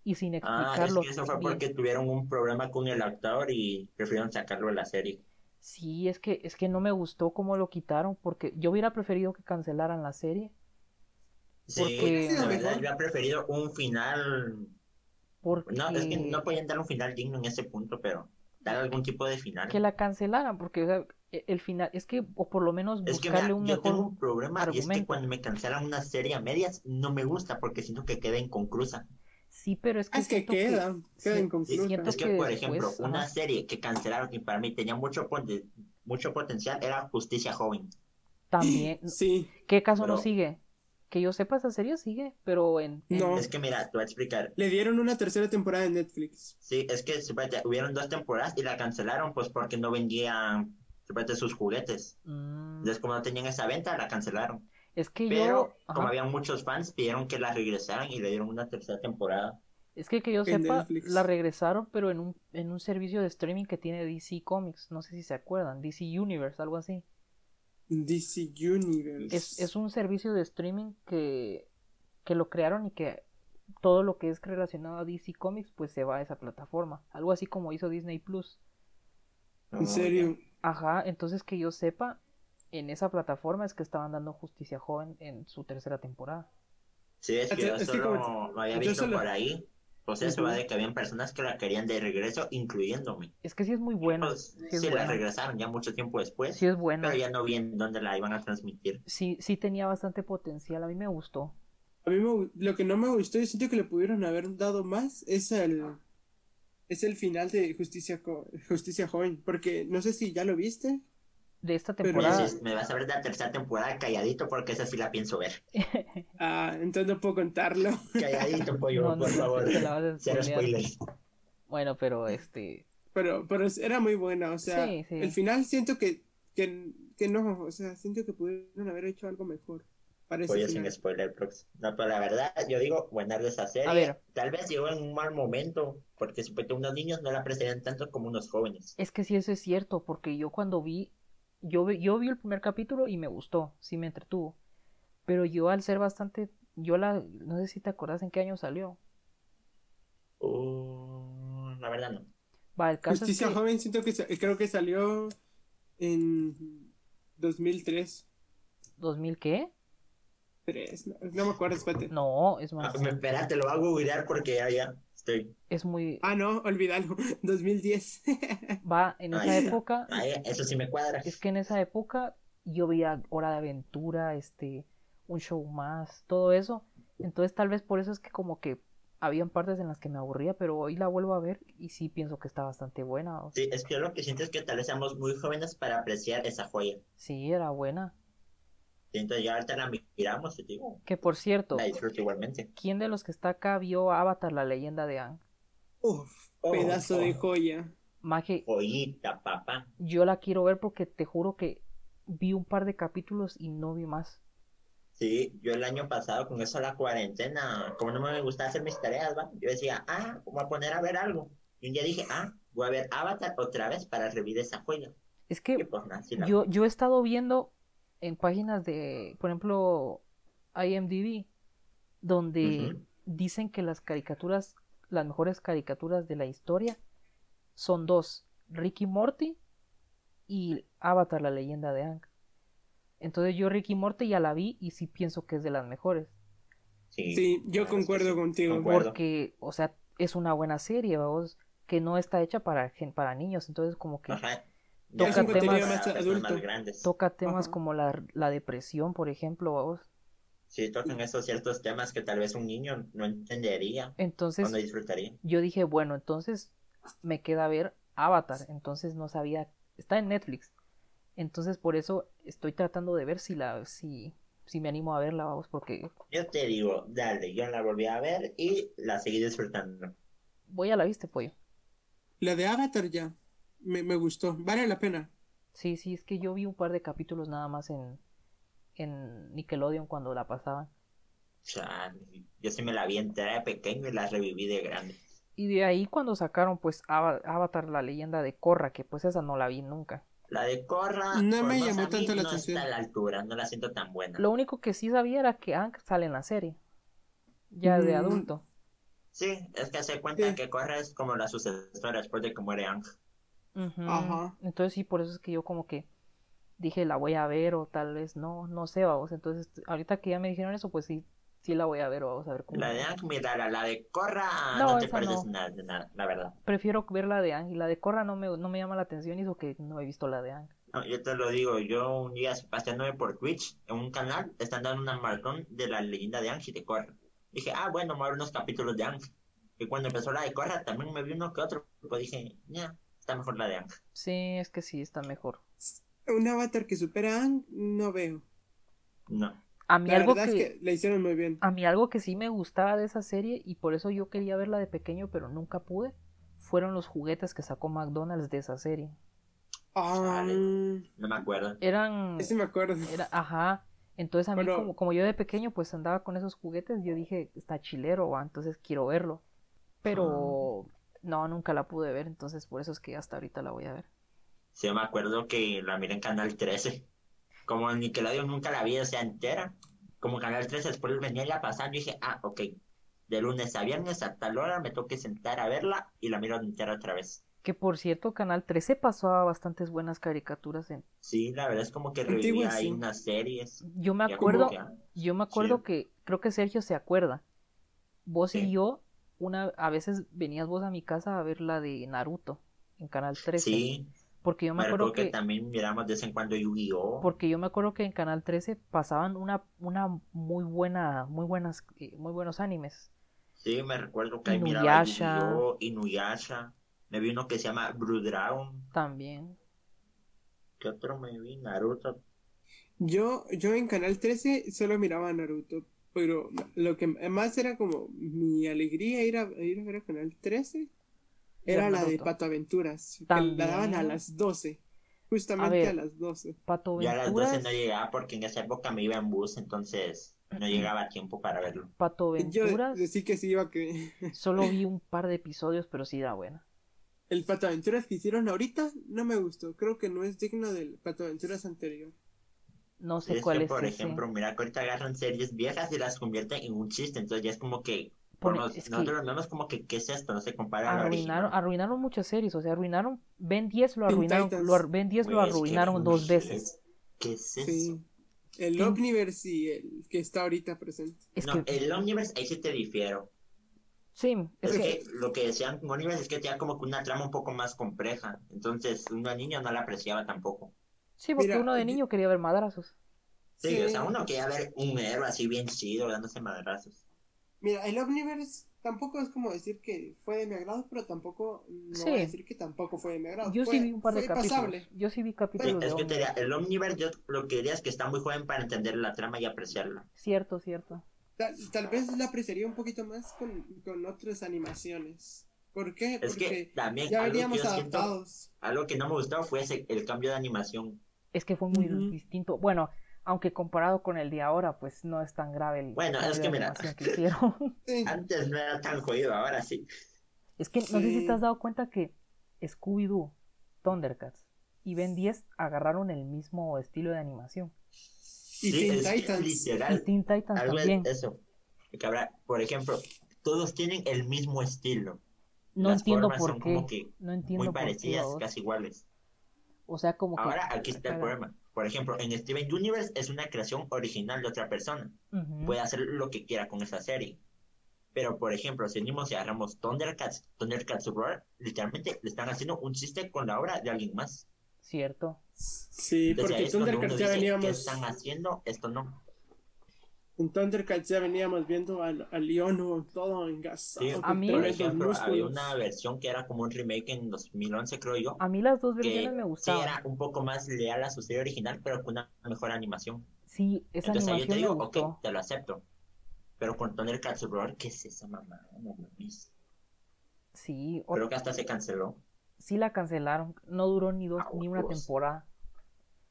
Y sin Ah, es explicarlo. que eso fue porque tuvieron un problema con el actor y prefirieron sacarlo de la serie. Sí, es que, es que no me gustó cómo lo quitaron, porque yo hubiera preferido que cancelaran la serie. Sí, Porque- la verdad yo hubiera preferido un final. Porque No, es que no podían dar un final digno en ese punto, pero dar algún tipo de final. que la cancelaran, porque o sea, el final, es que, o por lo menos Es que buscarle mira, un yo mejor. tengo un problema y es que cuando me cancelan una serie a medias no me gusta porque siento que queda inconclusa. Sí, pero es que. Es que queda, queda sí, inconclusa. Es que, que por después, ejemplo, una serie que cancelaron y para mí tenía mucho, poten- mucho potencial era Justicia Joven. También. Sí, ¿Qué caso no sigue? Que yo sepa, esa serie sigue, pero en. en- No. Es que mira, te voy a explicar. le dieron una tercera temporada en Netflix. Sí, es que hubieron dos temporadas y la cancelaron pues porque no vendían suponete, sus juguetes. Mm, Entonces, como no tenían esa venta, la cancelaron. es que Pero, yo. como ajá. había muchos fans, pidieron que la regresaran y le dieron una tercera temporada. Es que que yo sepa, Netflix. la regresaron, pero en un, en un servicio de streaming que tiene DC Comics. No sé si se acuerdan. DC Universe, algo así. DC Universe. Es, es un servicio de streaming que, que lo crearon y que todo lo que es relacionado a DC Comics pues se va a esa plataforma. Algo así como hizo Disney Plus. En serio. Ajá, entonces que yo sepa, en esa plataforma es que estaban dando Justicia Joven en su tercera temporada. Sí, es que yo Es que solo lo había visto solo- por ahí. Pues eso va de que habían personas que la querían de regreso, incluyéndome. Es que sí es muy buena. Pues, sí la buena. regresaron ya mucho tiempo después. Sí es buena. Pero ya no vi en dónde la iban a transmitir. Sí, sí tenía bastante potencial. A mí me gustó. A mí me lo que no me gustó, yo siento que le pudieron haber dado más, es el es el final de Justicia Co- Justicia Joven, porque no sé si ya lo viste. De esta temporada. Me vas a ver la tercera temporada calladito porque esa sí la pienso ver. Ah, entonces no puedo contarlo. Calladito, pollo, No, no, por no, favor. Cero spoilers. Bueno, pero este. Pero, pero era muy buena, o sea, Sí, sí. el final siento que, que, que no, o sea, siento que pudieron haber hecho algo mejor. Para ese Pollo sin spoiler, Prox. No, pero la verdad, yo digo, buena de esa serie. A ver. Tal vez llegó en un mal momento, porque supuestamente unos niños no la apreciarían tanto como unos jóvenes. Es que sí, eso es cierto, porque yo cuando vi, yo, vi- yo vi el primer capítulo y me gustó, sí me entretuvo. Pero yo al ser bastante, yo la, no sé si te acuerdas en qué año salió. Uh, la verdad no. Va, el caso Justicia es que, Joven siento que sa- creo que salió en 2003. ¿2000 qué? No, no me acuerdo, espérate. No, es Ah, más, me espera, te lo voy a googlear porque ya, ya estoy. es muy, Ah, no, olvídalo. 2010. va, en esa Ay. época, Ay, eso sí me cuadra. es que en esa época yo veía Hora de Aventura, este, un show más, todo eso. Entonces tal vez por eso es que como que habían partes en las que me aburría, pero hoy la vuelvo a ver y sí pienso que está bastante buena. o- Sí, es que lo que siento es que tal vez seamos muy jóvenes para apreciar esa joya. Sí, era buena. Entonces ya ahorita la miramos y digo, Que por cierto, la disfruto igualmente. ¿quién de los que está acá vio Avatar, la leyenda de Aang? Uf, Oh, pedazo de oh. joya. Maje, Joyita, papá. yo la quiero ver porque te juro que vi un par de capítulos y no vi más. Sí, yo el año pasado con eso de la cuarentena, como no me gustaba hacer mis tareas, ¿va? Yo decía, ah, voy a poner a ver algo. Y un día dije, ah, voy a ver Avatar otra vez para revivir esa joya. Es Y que pues sí yo, yo he estado viendo en páginas de, por ejemplo, IMDb, donde dicen que las caricaturas, las mejores caricaturas de la historia son dos, Ricky Morty y Avatar, la leyenda de Aang. Entonces yo Ricky Morty ya la vi y sí pienso que es de las mejores. Sí, Sí, yo concuerdo sí, contigo. concuerdo. Porque, o sea, es una buena serie, vamos, que no está hecha para, para niños. Entonces como que Ajá. Toca temas- más adulto. más toca temas Ajá. como la, la depresión, por ejemplo, vamos. Sí, tocan esos ciertos temas que tal vez un niño no entendería o Entonces no disfrutaría. yo dije, bueno, entonces me queda ver Avatar. Entonces no sabía, está en Netflix. Entonces por eso estoy tratando de ver si la, si, si me animo a verla, vamos, porque Yo te digo, dale, yo la volví a ver y la seguí disfrutando. voy a la viste, pollo. La de Avatar ya. Me, me gustó. Vale la pena. Sí, sí, es que yo vi un par de capítulos nada más en, en Nickelodeon cuando la pasaban. Chale, yo sí me la vi entera de pequeño y la reviví de grande. Y de ahí cuando sacaron pues Ava- Avatar, la leyenda de Korra, que pues esa no la vi nunca. La de Corra, No me llamó tanto la no atención. está a la altura, no la siento tan buena. Lo único que sí sabía era que Aang sale en la serie. Ya de Mm. adulto. Sí, es que se cuenta Sí. que Corra es como la sucesora después de que muere Ujú. Ajá. Entonces sí, por eso es que yo como que dije la voy a ver o tal vez no, no sé, vamos. Entonces ahorita que ya me dijeron eso, pues sí, sí la voy a ver, vamos a ver cómo. La de la, la de Corra No, no, te pierdes no. nada, la verdad. Prefiero ver la de y la de Korra no me, no me llama la atención y eso que no he visto la de Aang. No, yo te lo digo, yo un día paseándome por Twitch, en un canal, están dando una maratón de la leyenda de y de Korra. Dije, ah, bueno, me voy a ver unos capítulos de Aang. Y cuando empezó la de Korra, también me vi uno que otro, pues dije, ya, está mejor la de Aang. Sí, es que sí, está mejor. Un Avatar que supera a Aang, no veo. No. A mí La algo verdad que, es que la hicieron muy bien. a mí algo que sí me gustaba de esa serie y por eso yo quería verla de pequeño pero nunca pude, fueron los juguetes que sacó McDonald's de esa serie. Ah. No me acuerdo. Eran, ese me acuerdo. era, ajá, entonces a mí Bueno. como, como yo de pequeño pues andaba con esos juguetes, yo dije, está chilero, va, entonces quiero verlo. Pero no, nunca la pude ver, entonces por eso es que hasta ahorita la voy a ver. Sí, me acuerdo que la miré en Canal 13. Como en Nickelodeon nunca la vi, o sea, entera. Como Canal 13 después venía ya pasando y dije, ah, ok. De lunes a viernes a tal hora me tengo que sentar a verla y la miro entera otra vez. Que por cierto, Canal 13 pasó a bastantes buenas caricaturas en... Sí, la verdad es como que revivía ahí sí. unas series. Yo me acuerdo, que, ah, yo me acuerdo Sí. que, creo que Sergio se acuerda. Vos y yo, una, a veces venías vos a mi casa a ver la de Naruto en Canal 13. Sí, Porque yo me acuerdo que, que, también miramos de vez en cuando Yu-Gi-Oh! porque yo me acuerdo que en Canal 13 pasaban una, una muy buena, muy buenas, eh, muy buenos animes. Sí, me recuerdo que ahí miraba Inuyasha. Yu-Gi-Oh! Inuyasha. Me vi uno que se llama Blue Dragon. También. ¿Qué otro me vi? Naruto. Yo, yo en Canal 13 solo miraba a Naruto, pero lo que más era como mi alegría ir a, ir a ver a Canal 13 era la de. Pato Aventuras, que la daban a las 12, justamente ver. a, las 12. Pato Ya a las 12 Aventuras, no llegaba porque en esa época me iba en bus, entonces no llegaba a tiempo para verlo. Pato Yo Aventuras, decí que sí iba que solo vi un par de episodios, pero sí era buena. el Pato Aventuras que hicieron ahorita no me gustó, creo que no es digno del Pato Aventuras anterior. No sé Es cuál que, es por ese. ejemplo, mira que ahorita agarran series viejas y las convierten en un chiste, entonces ya es como que por Pone- nos- es que- nosotros lo vemos como que ¿qué es esto? No se compara a la Arruinaron, original. arruinaron muchas series, o sea, arruinaron, Ben 10 lo arruinaron, lo Ben 10 lo Güey, es que arruinaron dos ¿qué veces. es- ¿Qué es eso? Sí. El Teen- Omniverse y el que está ahorita presente. Es no, que, el Omniverse ahí sí te difiero. sí, es Es que, que lo que decían con Omniverse es que tenía como que una trama un poco más compleja, entonces una niña no la apreciaba tampoco. Sí, porque Mira, uno de yo- niño quería ver madrazos. Sí, Sí. o sea, uno quería ver un héroe así bien chido dándose madrazos. Mira, el Omniverse tampoco es como decir que fue de mi agrado, pero tampoco no Sí. voy a decir que tampoco fue de mi agrado. Yo Fue- sí vi un par de capítulos. pasable. Yo sí vi Sí, capítulos de es que te diría, el Omniverse yo lo que diría es que está muy joven para entender la trama y apreciarla. Cierto, cierto. Tal, tal vez la apreciaría un poquito más con, con otras animaciones. ¿Por qué? Es que Porque también ya algo que veníamos siento, algo que no me gustó fue ese, el cambio de animación. Es que fue muy distinto. Bueno, aunque comparado con el de ahora, pues no es tan grave el Bueno, es que mira. que hicieron. Antes no era tan jodido, ahora sí. Es que no sé si te has dado cuenta que Scooby-Doo, Thundercats y Ben 10 agarraron el mismo estilo de animación. Y Sí, Teen es Titans. literal, Y Teen Titans algo es también. eso. Que habrá, por ejemplo, todos tienen el mismo estilo. No Las entiendo formas por son qué. como que No entiendo muy por qué. parecidas, casi iguales. O sea, como que. Ahora aquí está el problema. Por ejemplo, en Steven Universe es una creación original de otra persona. Puede hacer lo que quiera con esa serie. Pero, por ejemplo, si venimos y agarramos Thundercats, Thundercats Roar, literalmente le están haciendo un chiste con la obra de alguien más. Cierto. Sí, Entonces, porque Thundercats ya dice, ¿qué veníamos. están haciendo? Esto no. En Thundercats ya veníamos viendo al, al Leono todo engasado. Sí, A mí- por ejemplo, había una versión que era como un remake en 2011, creo yo. A mí las dos que versiones me sí gustaban. era un poco más leal a su serie original, pero con una mejor animación. Sí, esa Entonces ahí yo te animación me digo, gustó. ok, te lo acepto. Pero con Thundercats Roar, ¿qué es esa mamá? No mames. Sí, o- Creo que hasta se canceló. sí la cancelaron. No duró ni dos, Ah, ni una pues. temporada.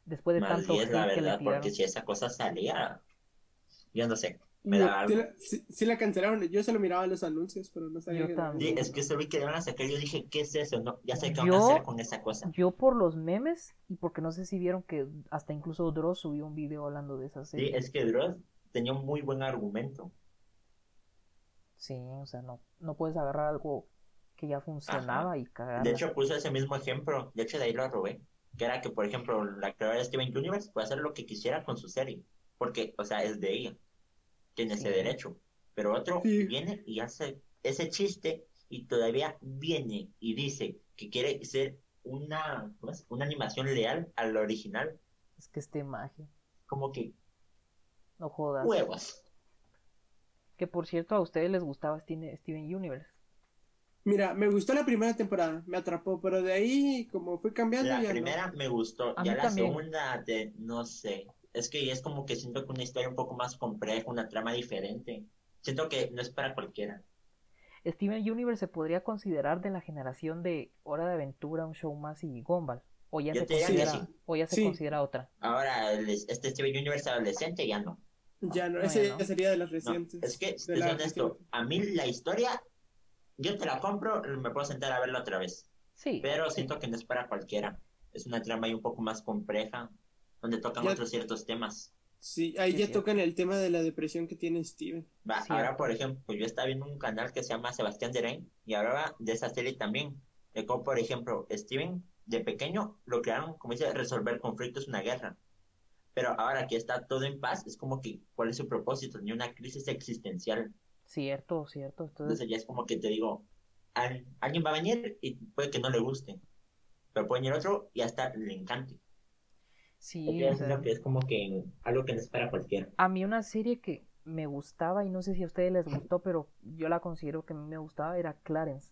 Después de Más tanto 10, la hate que le verdad, porque si esa cosa salía, yo no sé, me daba Sí algo. la, sí- sí la cancelaron. Yo solo miraba los anuncios, pero no sabía Yo que también. Sí, es que solo vi que le iban a sacar, yo dije, ¿qué es eso? No, ya sé qué van a hacer con esa cosa. Yo por los memes y porque no sé si vieron que hasta incluso Dross subió un video hablando de esa Sí, serie. es que Dross tenía un muy buen argumento. Sí, o sea, no, no puedes agarrar algo que ya funcionaba y cagarla. De hecho, puso ese mismo ejemplo, de hecho de ahí lo robé, que era que, por ejemplo, la creadora de Steven Universe puede hacer lo que quisiera con su serie, porque, o sea, es de ella, tiene ese derecho, pero otro Sí. viene y hace ese chiste y todavía viene y dice que quiere ser una, ¿cómo es? una animación leal al original, Es que este magia, como que no jodas. huevos. Que por cierto, a ustedes les gustaba Steven Steven Universe. Mira, me gustó la primera temporada, me atrapó, pero de ahí, como fue cambiando, La ya no. primera me gustó, A ya la también. segunda, de, no sé, es que es como que siento que una historia un poco más compleja, una trama diferente. Siento que no es para cualquiera. Steven Universe se podría considerar de la generación de Hora de Aventura, un show más y Gumball. O ya Yo se te considera, sí. o ya se Sí. considera otra. Ahora, el- este Steven Universe adolescente ya no. Ya no, Bueno. ese ya sería de las No, recientes. es que, de es la honesto, reciente. a mí la historia, yo te la compro, me puedo sentar a verla otra vez. Sí, Pero siento que no es para cualquiera. Es una trama ahí un poco más compleja, donde tocan Ya- otros ciertos temas. Sí, ahí ya cierto. tocan el tema de la depresión que tiene Steven. Va, ahora, por ejemplo, yo estaba viendo un canal que se llama Sebastián Derain y hablaba de esa serie también. De cómo, por ejemplo, Steven de pequeño lo crearon, como dice, resolver conflictos, una guerra. Pero ahora que está todo en paz, es como que, ¿cuál es su propósito? Ni una crisis existencial. cierto, cierto. Entonces, Entonces ya es como que te digo, al- alguien va a venir y puede que no le guste. Pero puede venir otro y hasta le encante. Sí, o es sea, lo que es como que algo que no es para cualquiera. a mí una serie que me gustaba y no sé si a ustedes les gustó, pero yo la considero que a mí me gustaba, era Clarence.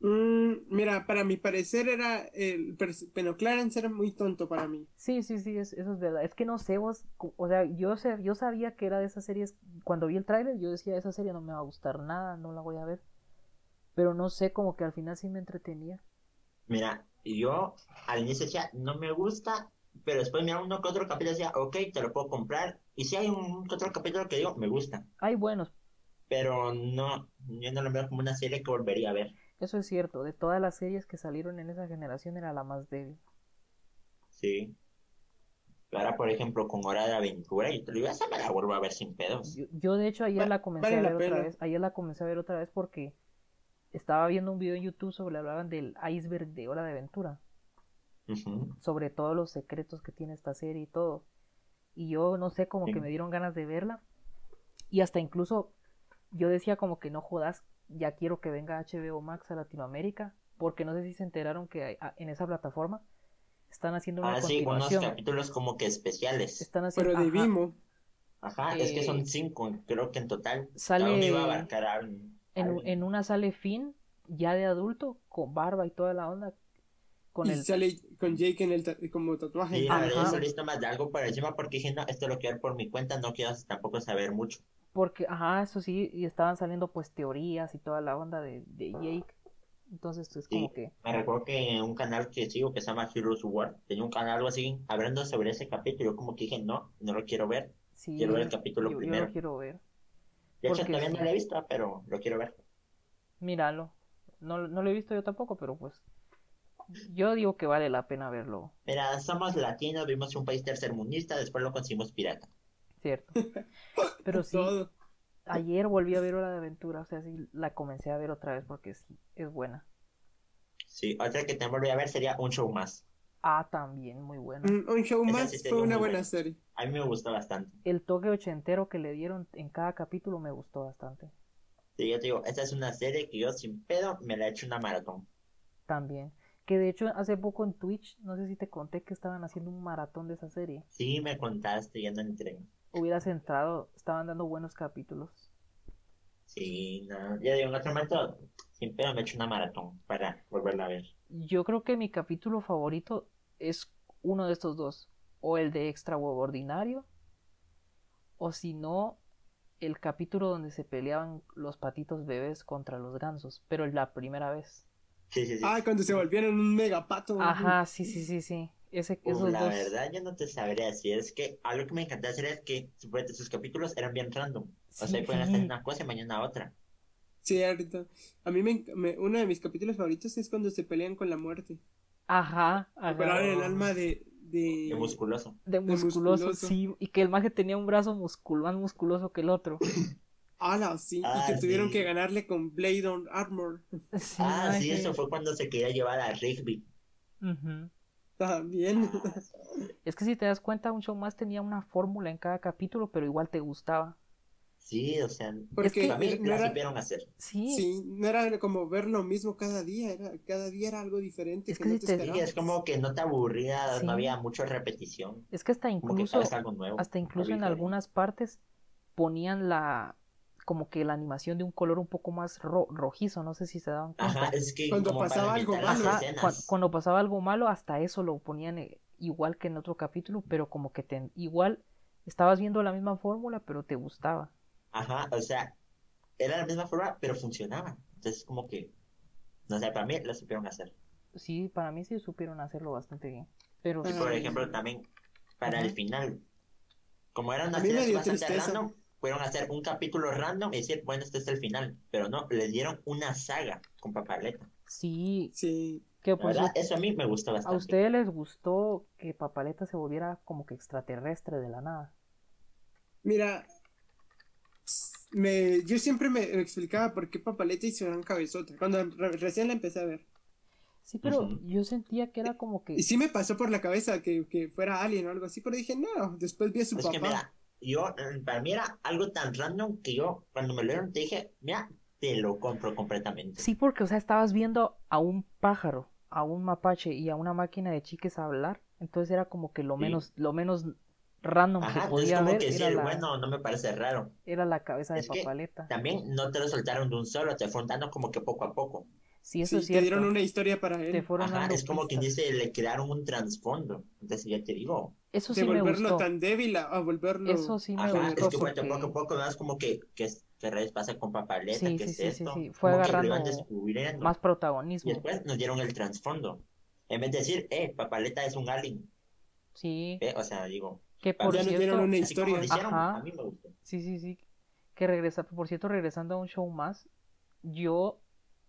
Mm, mira, para mi parecer era el... Bueno, Clarence era muy tonto para mí. Sí, sí, sí, es- eso es verdad. Es que no sé vos, o sea, yo sé, yo sabía que era de esas series, cuando vi el tráiler yo decía, esa serie no me va a gustar nada, no la voy a ver. Pero no sé, como que al final sí me entretenía. Mira, yo al inicio decía, no me gusta, pero después mira uno que otro capítulo y decía, ok, te lo puedo comprar. Y si hay un que otro capítulo que digo, me gusta. Hay buenos, Pero no, yo no lo veo como una serie que volvería a ver. eso es cierto, de todas las series que salieron en esa generación era la más débil. Sí. Ahora, por ejemplo, con Hora de Aventura, y te lo digo, esa me la vuelvo a ver sin pedos. Yo, yo, de hecho ayer Va- la comencé vale a la ver otra vez, ayer la comencé a ver otra vez porque estaba viendo un video en YouTube sobre hablaban del iceberg de Hora de Aventura, sobre todos los secretos que tiene esta serie y todo. Y yo no sé, como Sí. que me dieron ganas de verla. Y hasta incluso yo decía como que no jodas, ya quiero que venga HBO Max a Latinoamérica, porque no sé si se enteraron que hay- a- en esa plataforma están haciendo una Ah, sí, unos capítulos como que especiales. Están haciendo Pero de ajá, Vimo. Ajá, es que Eh, son cinco, creo que en total. sale- iba a abarcar a En, en una sale Finn, ya de adulto, con barba y toda la onda, con y el... sale con Jake en el ta- como tatuaje. Sí, Ajá. yo solo he más de algo por encima porque dije, no, esto lo quiero ver por mi cuenta, no quiero tampoco saber mucho. Porque, ajá, eso sí, y estaban saliendo pues teorías y toda la onda de, de Jake. Entonces es como Sí. que... Me recuerdo que en un canal que sigo que se llama Heroes War, tenía un canal algo así, hablando sobre ese capítulo, yo como que dije, no, no lo quiero ver. Sí, Quiero ver el capítulo yo, yo primero. lo quiero ver. De hecho, todavía no lo he visto, pero lo quiero ver. Míralo. No, no lo he visto yo tampoco, pero pues yo digo que vale la pena verlo, Mira, somos latinos, vimos un país tercermundista, después lo conseguimos pirata. ¿cierto? Pero sí, Todo. ayer volví a ver Hora de Aventura, o sea, sí la comencé a ver otra vez porque sí, es buena. Sí, otra que te volví a ver sería un show más. Ah, también, muy buena. Un, un show más sí fue una buena. serie. A mí me gustó bastante. El toque ochentero que le dieron en cada capítulo me gustó bastante. Sí, yo te digo, esta es una serie que yo sin pedo me la he hecho una maratón. También. Que de hecho hace poco en Twitch, no sé si te conté que estaban haciendo un maratón de esa serie. Sí, me contaste yendo en tren. Hubieras entrado, estaban dando buenos capítulos. Sí, no, ya digo, en otro momento, sin pedo me he hecho una maratón para volverla a ver. Yo creo que mi capítulo favorito es uno de estos dos. O el de Extra Huevo Ordinario. O si no, el capítulo donde se peleaban los patitos bebés contra los gansos. Pero la primera vez. Sí, sí, sí. Ah, cuando se volvieron un megapato. Ajá, sí, sí, sí, sí. Ese, Uh, esos la dos. verdad, yo no te sabría decir. Es que algo que me encantaba hacer es que supuestamente, sus capítulos eran bien random. O sea, Sí. pueden hacer una cosa y mañana otra. Cierto. A mí me, me- uno de mis capítulos favoritos es cuando se pelean con la muerte. Ajá, ajá. Recuperaron el alma de, de... De musculoso. De musculoso, musculoso. sí. Y que el maje tenía un brazo muscul más musculoso que el otro. Ala, sí. Ah, y que tuvieron sí. que ganarle con Blade on Armor. Sí, ah, sí, eso fue cuando se quería llevar a Rigby. También. Es que si te das cuenta, un show más tenía una fórmula en cada capítulo, pero igual te gustaba. Sí, o sea, Porque para mí no la era, supieron hacer. Sí, sí, no era como ver lo mismo cada día, era, cada día era algo diferente Es que que no si te te Sí, esperabas. es como que no te aburría, Sí. no había mucha repetición. es que hasta que incluso, sabes algo nuevo. hasta incluso en algunas partes ponían la, como que la animación de un color un poco más ro- rojizo, no sé si se daban cuenta. Ajá, es que Cuando pasaba algo malo. Ajá, cuando pasaba algo malo, hasta eso lo ponían eh, igual que en otro capítulo, pero como que te, igual estabas viendo la misma fórmula, pero te gustaba. Ajá, o sea, era la misma forma, pero funcionaba. Entonces, como que, no sé, para mí lo supieron hacer. Sí, para mí sí supieron hacerlo bastante bien. Pero Y por ejemplo, también para Ajá. el final, como era una A mí me serie dio bastante tristeza. random, fueron a hacer un capítulo random y decir, bueno, este es el final. Pero no, les dieron una saga con papaleta. sí, Sí. que pues verdad, eso a mí me gustó a bastante. ustedes les gustó que Papaleta se volviera como que extraterrestre de la nada. Mira, me, yo siempre me explicaba por qué Papaleta hizo gran cabezota, cuando re- recién la empecé a ver. Sí, pero yo sentía que era como que Y sí me pasó por la cabeza que, que fuera alien o algo así, pero dije, no, después vi a su Es papá. que mira, yo, eh, para mí era algo tan random que yo, cuando me lo dieron, te dije, mira, te lo compro completamente. Sí, porque, o sea, estabas viendo a un pájaro, a un mapache y a una máquina de chiques hablar. Entonces era como que lo Sí. menos, lo menos random Ajá, que podía como haber que sí, la, bueno, no me parece raro. era la cabeza de Es que Papaleta. También no te lo soltaron de un solo, te fueron dando como que poco a poco. Sí, eso Sí, es te dieron cierto. una historia para Te él. fueron Ajá, es como quien dice, le crearon un trasfondo. Entonces ya te digo. Eso de sí me volverlo gustó. tan débil a, a volverlo. Eso sí me Ajá, gustó es que fue de porque poco a poco, ¿no? Es como que, que, que rayos pasa con Papaleta, Sí, ¿qué sí, es sí, sí, esto? sí, fue Como que agarrando más Y protagonismo. después nos dieron el trasfondo. En vez de decir, eh, Papaleta es un alien. Sí, Eh, O sea, digo, que Ya por ya nos cierto, dieron una historia. Ajá. a mí me gustó. Sí, sí, sí. Que regresa, por cierto, regresando a un show más, yo,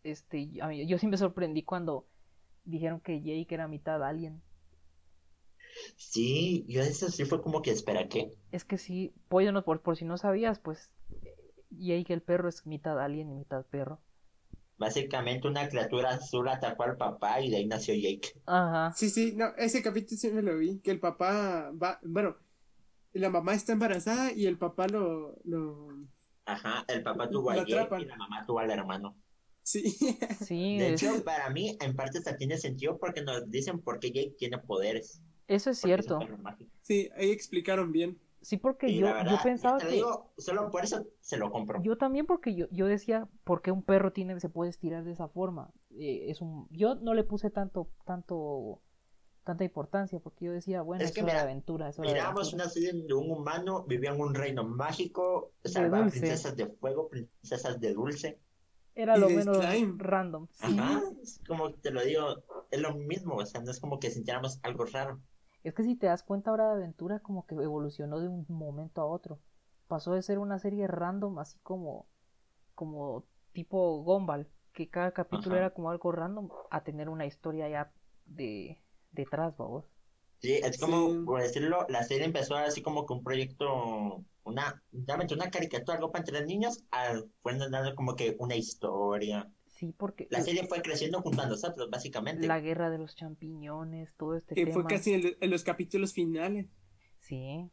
este, a mí- yo sí me sorprendí cuando dijeron que Jake era mitad alien. Sí, yo eso sí fue como que, espera, ¿qué? Es que sí, pollo, no, por, por si no sabías, pues, Jake el perro es mitad alien y mitad perro. Básicamente una criatura azul atacó al papá y de ahí nació Jake. Ajá. Sí, sí, no, ese capítulo sí me lo vi, que el papá va, bueno, la mamá está embarazada y el papá lo, lo, Ajá, el papá tuvo a y la mamá tuvo al hermano. sí, Sí, De es- hecho, para mí, en parte hasta tiene sentido porque nos dicen por qué Jake tiene poderes. eso es cierto. sí, ahí explicaron bien. Sí, porque Y yo, la yo verdad, pensaba te lo que... digo, solo por eso se lo compro. Yo también porque yo, yo decía, ¿por qué un perro tiene, se puede estirar de esa forma? Eh, es un, yo no le puse tanto, tanto, tanta importancia, porque yo decía, bueno, Es es, que hora de mira, aventura, es hora de Miramos aventura. una serie de un humano, vivía en un reino mágico, salvaba princesas de fuego, princesas de dulce. Era lo menos slime. random. Sí, Ajá, es como te lo digo, es lo mismo, o sea, no es como que sintiéramos algo raro. es que si te das cuenta, Hora de Aventura como que evolucionó de un momento a otro. Pasó de ser una serie random, así como, como tipo Gumball, que cada capítulo Ajá. era como algo random a tener una historia ya de detrás, vamos. Sí, es como, Sí. por decirlo, la serie empezó así como que un proyecto, una, realmente una caricatura, algo para entretener niños, al, fueron dando como que una historia. Sí, porque La serie fue creciendo junto a nosotros, básicamente. la guerra de los champiñones, todo este Que tema. fue casi en, en los capítulos finales. Sí,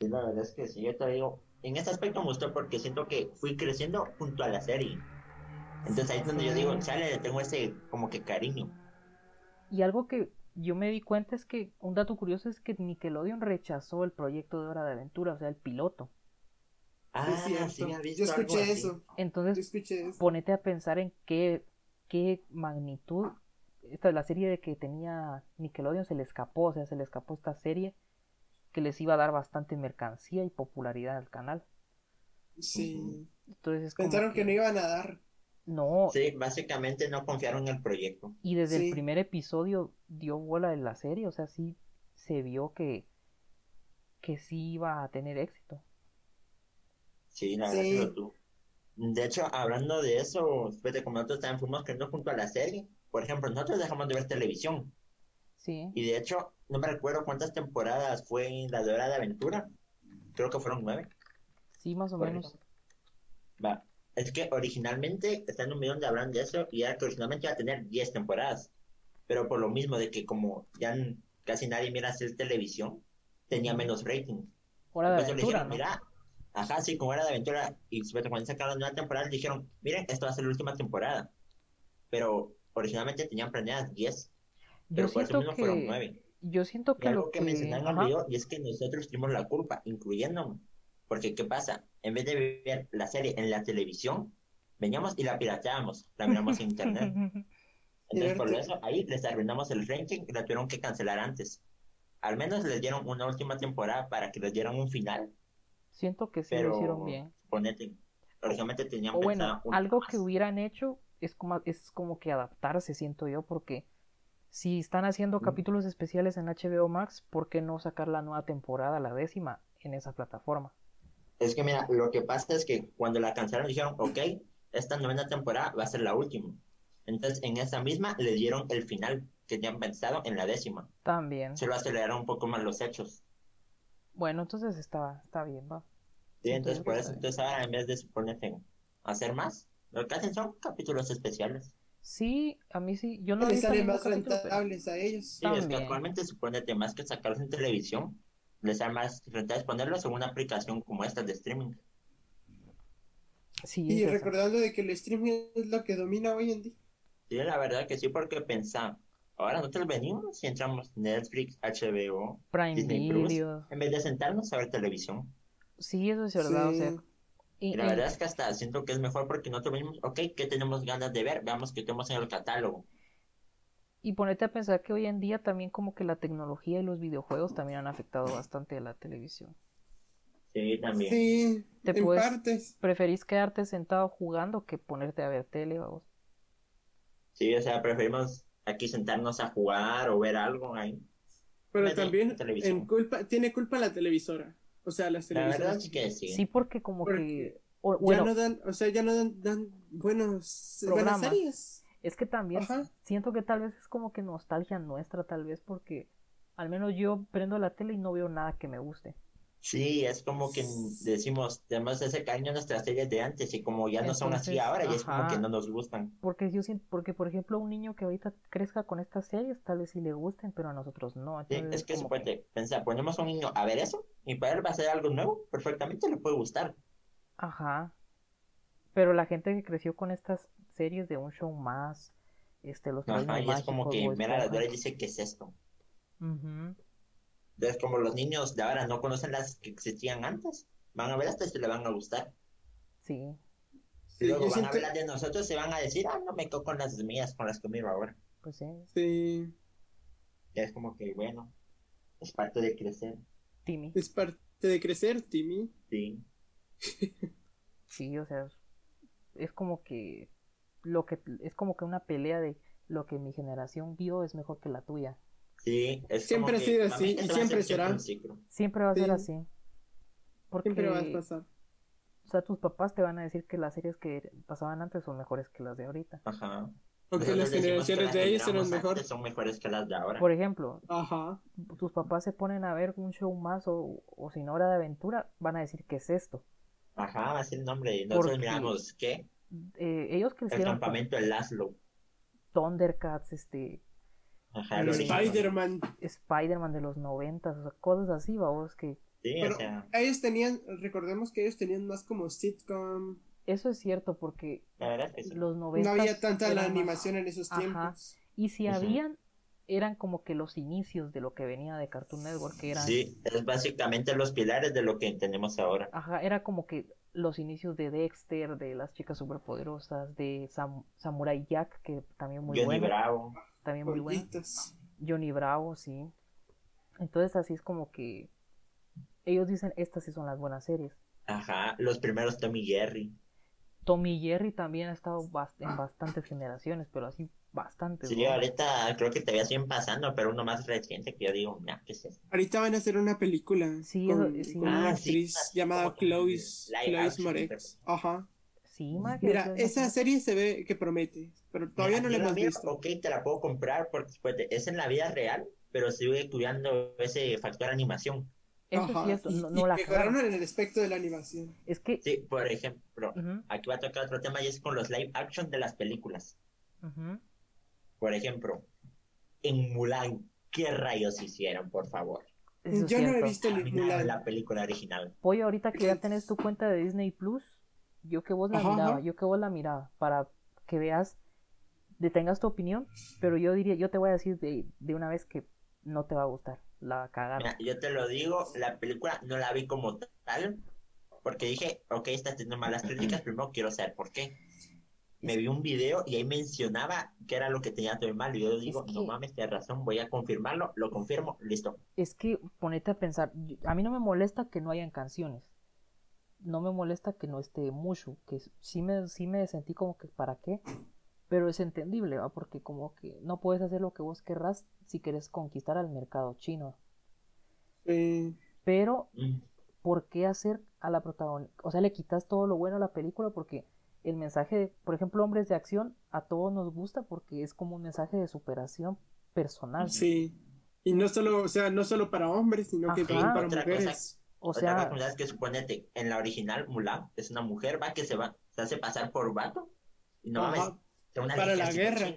Sí, la verdad es que sí, yo te digo, en ese aspecto me gustó porque siento que fui creciendo junto a la serie. Entonces ahí es donde yo digo, chale, le tengo ese como que cariño. Y algo que yo me di cuenta es que un dato curioso es que Nickelodeon rechazó el proyecto de Hora de Aventura, o sea, el piloto. Ah, sí, había Yo escuché eso. Yo Entonces, escuché eso. ponete a pensar en qué, qué magnitud esta la serie de que tenía Nickelodeon se le escapó, o sea, se le escapó esta serie que les iba a dar bastante mercancía y popularidad al canal. Sí. Entonces es como Pensaron que no iban a dar. No, Sí, básicamente no confiaron en el proyecto. y desde el primer episodio dio bola en la serie, o sea, sí se vio que que sí iba a tener éxito. Sí, la verdad Sí. tuvo. De hecho, hablando de eso, fíjate, como nosotros también fuimos creciendo junto a la serie. Por ejemplo, nosotros dejamos de ver televisión. Sí, Y de hecho, no me recuerdo cuántas temporadas fue la de Hora de Aventura. Creo que fueron nueve. sí, más o Por menos. eso. Va. Es que originalmente está en un video donde hablan de eso y era que originalmente iba a tener 10 temporadas. Pero por lo mismo de que como ya casi nadie mira hacer televisión, tenía menos rating. Hora de aventura, dijeron, ¿no? mira, ajá, sí, como era de aventura, y cuando sacaron la nueva temporada, le dijeron, miren, esto va a ser la última temporada. Pero originalmente tenían planeadas 10, Yo pero por eso mismo fueron que 9. yo siento Y que algo lo que que mencionaron y es que nosotros tuvimos la culpa, incluyéndome. Porque, ¿qué pasa? En vez de ver la serie en la televisión, veníamos y la pirateábamos, la miramos en internet. Entonces, por eso, ahí les arruinamos el ranking y la tuvieron que cancelar antes. Al menos les dieron una última temporada para que les dieran un final, siento que sí pero lo hicieron bien. ponete, originalmente tenían O pensado bueno, una algo más. que hubieran hecho es como, es como que adaptarse, siento yo, porque si están haciendo Mm. capítulos especiales en HBO Max, ¿por qué no sacar la nueva temporada, la décima, en esa plataforma? Es que mira, lo que pasa es que cuando la cancelaron dijeron, ok, esta novena temporada va a ser la última. Entonces, en esa misma le dieron el final que tenían pensado en la décima. También. Solo aceleraron un poco más los hechos. Bueno, entonces está, está bien, va. Sí, entonces creo por eso, entonces ahora en vez de suponerte hacer más, lo que hacen son capítulos especiales. Sí, a mí sí. Yo no les sale más rentables a ellos. Sí, es que También. actualmente suponete más que sacarlos en televisión, les sale más rentable ponerlos en una aplicación como esta de streaming. Sí, Y recordando de que el streaming es lo que domina hoy en día. Sí, la verdad que sí, porque pensá, ahora nosotros venimos y entramos Netflix, HBO, Prime Disney Plus, Video. en vez de sentarnos a ver televisión. Sí, eso es verdad, o sea. y- Y la y- verdad es que hasta siento que es mejor porque nosotros venimos, ok, ¿qué tenemos ganas de ver? Veamos qué tenemos en el catálogo. Y ponete a pensar que hoy en día también como que la tecnología y los videojuegos también han afectado bastante a la televisión. Sí, también. Sí, Te en puedes- partes. Preferís quedarte sentado jugando que ponerte a ver tele, vamos. Sí, o sea, preferimos aquí sentarnos a jugar o ver algo ahí. Pero también en culpa, tiene culpa la televisora. O sea, las La verdad televisoras. sí que sí. Sí, porque como Porque que... o- ya no dan, o sea, ya no dan, dan buenos, Programas. buenas series. Es que también Ajá. siento que tal vez es como que nostalgia nuestra, tal vez, porque al menos yo prendo la tele y no veo nada que me guste. Sí, es como que decimos, tenemos ese cariño a nuestras series de antes y como ya no son así ahora, y es como que no nos gustan. Porque yo siento, porque por ejemplo un niño que ahorita crezca con estas series, tal vez sí le gusten, pero a nosotros no. Sí, es que suponte, pensar, ponemos a un niño a ver eso y para él va a ser algo nuevo, perfectamente le puede gustar. Ajá. Pero la gente que creció con estas series de un show más, este, los Ajá, Padrinos y es como Mágicos, que Bob mira la Esponja. Dora y dice, ¿qué es esto? Entonces, como los niños de ahora no conocen las que existían antes, van a ver hasta y le van a gustar. Sí. Y Sí, luego yo van a siento- las de nosotros y van a decir, ah, no me quedo con las mías, con las que miro ahora. Pues sí. Sí, Ya es como que, bueno, es parte de crecer. Timmy. es parte de crecer, Timmy. Sí. Sí, o sea, es como que lo que es como que una pelea de lo que mi generación vio es mejor que la tuya. Sí, es Siempre como ha sido así, y va siempre ser siempre será. Siempre va a ser Sí. así. Porque Siempre va a pasar. O sea, tus papás te van a decir que las series que pasaban antes son mejores que las de ahorita. Ajas. Porque las generaciones de ellos eran mejor. Son mejores que las de ahora. Por ejemplo, Ajá. tus papás se ponen a ver un show más o, o sin hora de aventura, van a decir que es esto. Ajá, así el nombre. Y nosotros miramos, ¿qué? Eh, ellos El crecieron con campamento de Laszlo. Thundercats, este, Ajá, el original. Spider-Man. Spider-Man de los noventas, o sea, cosas así, vamos, que Sí, Pero o sea, ellos tenían, recordemos que ellos tenían más como sitcom. eso es cierto porque la verdad es que sí. los No noventas había tanta la más- animación en esos Ajá. tiempos. y si habían eran como que los inicios de lo que venía de Cartoon Network, que eran Sí, es básicamente los pilares de lo que tenemos ahora. Ajá, era como que los inicios de Dexter, de las chicas superpoderosas, de Sam- Samurai Jack, que también muy Johnny bueno, Bravo. también muy bueno. Johnny Bravo, sí. Entonces así es como que ellos dicen, estas sí son las buenas series. Ajá, los primeros Tommy Jerry. Tommy y Jerry también ha estado bast- en bastantes generaciones, pero así bastantes. Sí, ¿no? ahorita creo que todavía siguen pasando, pero uno más reciente que yo digo, nah, ¿qué es eso? Ahorita van a hacer una película Sí, con, eso- sí. con una Ah, sí, actriz llamada Chlois action, Moretz. Ajá. Sí, ma, que Mira, esa serie se ve que promete, pero todavía no la Mira, hemos mira, visto. Ok, te la puedo comprar porque pues, es en la vida real, pero sigue cuidando ese factor animación. Ajá, es cierto, y- no, y no la mejoraron en el aspecto de la animación. Es que... Sí, por ejemplo, aquí va a tocar otro tema y es con los live action de las películas. ujú. Por ejemplo, en Mulan, ¿qué rayos hicieron, por favor? Eso Yo no he visto Mulan. la película original. Pollo, ahorita que ya tenés tu cuenta de Disney Plus, yo que vos la Ajá, miraba, ajá. yo que vos la miraba, para que veas, detengas tu opinión, pero yo diría, yo te voy a decir de, de una vez que no te va a gustar, la cagaron. Mira, yo te lo digo, la película no la vi como tal, porque dije, ok, está teniendo malas críticas, primero quiero saber por qué. Me vi un video y ahí mencionaba que era lo que tenía todo mal, y yo digo, Es no mames, tienes razón, voy a confirmarlo, lo confirmo, listo. Es que ponete a pensar, a mí no me molesta que no hayan canciones, no me molesta que no esté Mushu, que sí me, sí me sentí como que para qué, pero es entendible, ¿va? porque como que no puedes hacer lo que vos querrás si querés conquistar al mercado chino, Eh, pero Mm, ¿por qué hacer a la protagonista? O sea, le quitas todo lo bueno a la película porque el mensaje, de, por ejemplo, Hombres de Acción, a todos nos gusta porque es como un mensaje de superación personal. sí. Y no solo, o sea, no solo para hombres, sino que también para Otra mujeres. O Otra sea, cosa es que suponete, en la original Mulan es una mujer, va que se va, se hace pasar por vato, y no Ajá. mames, es una Para la guerra.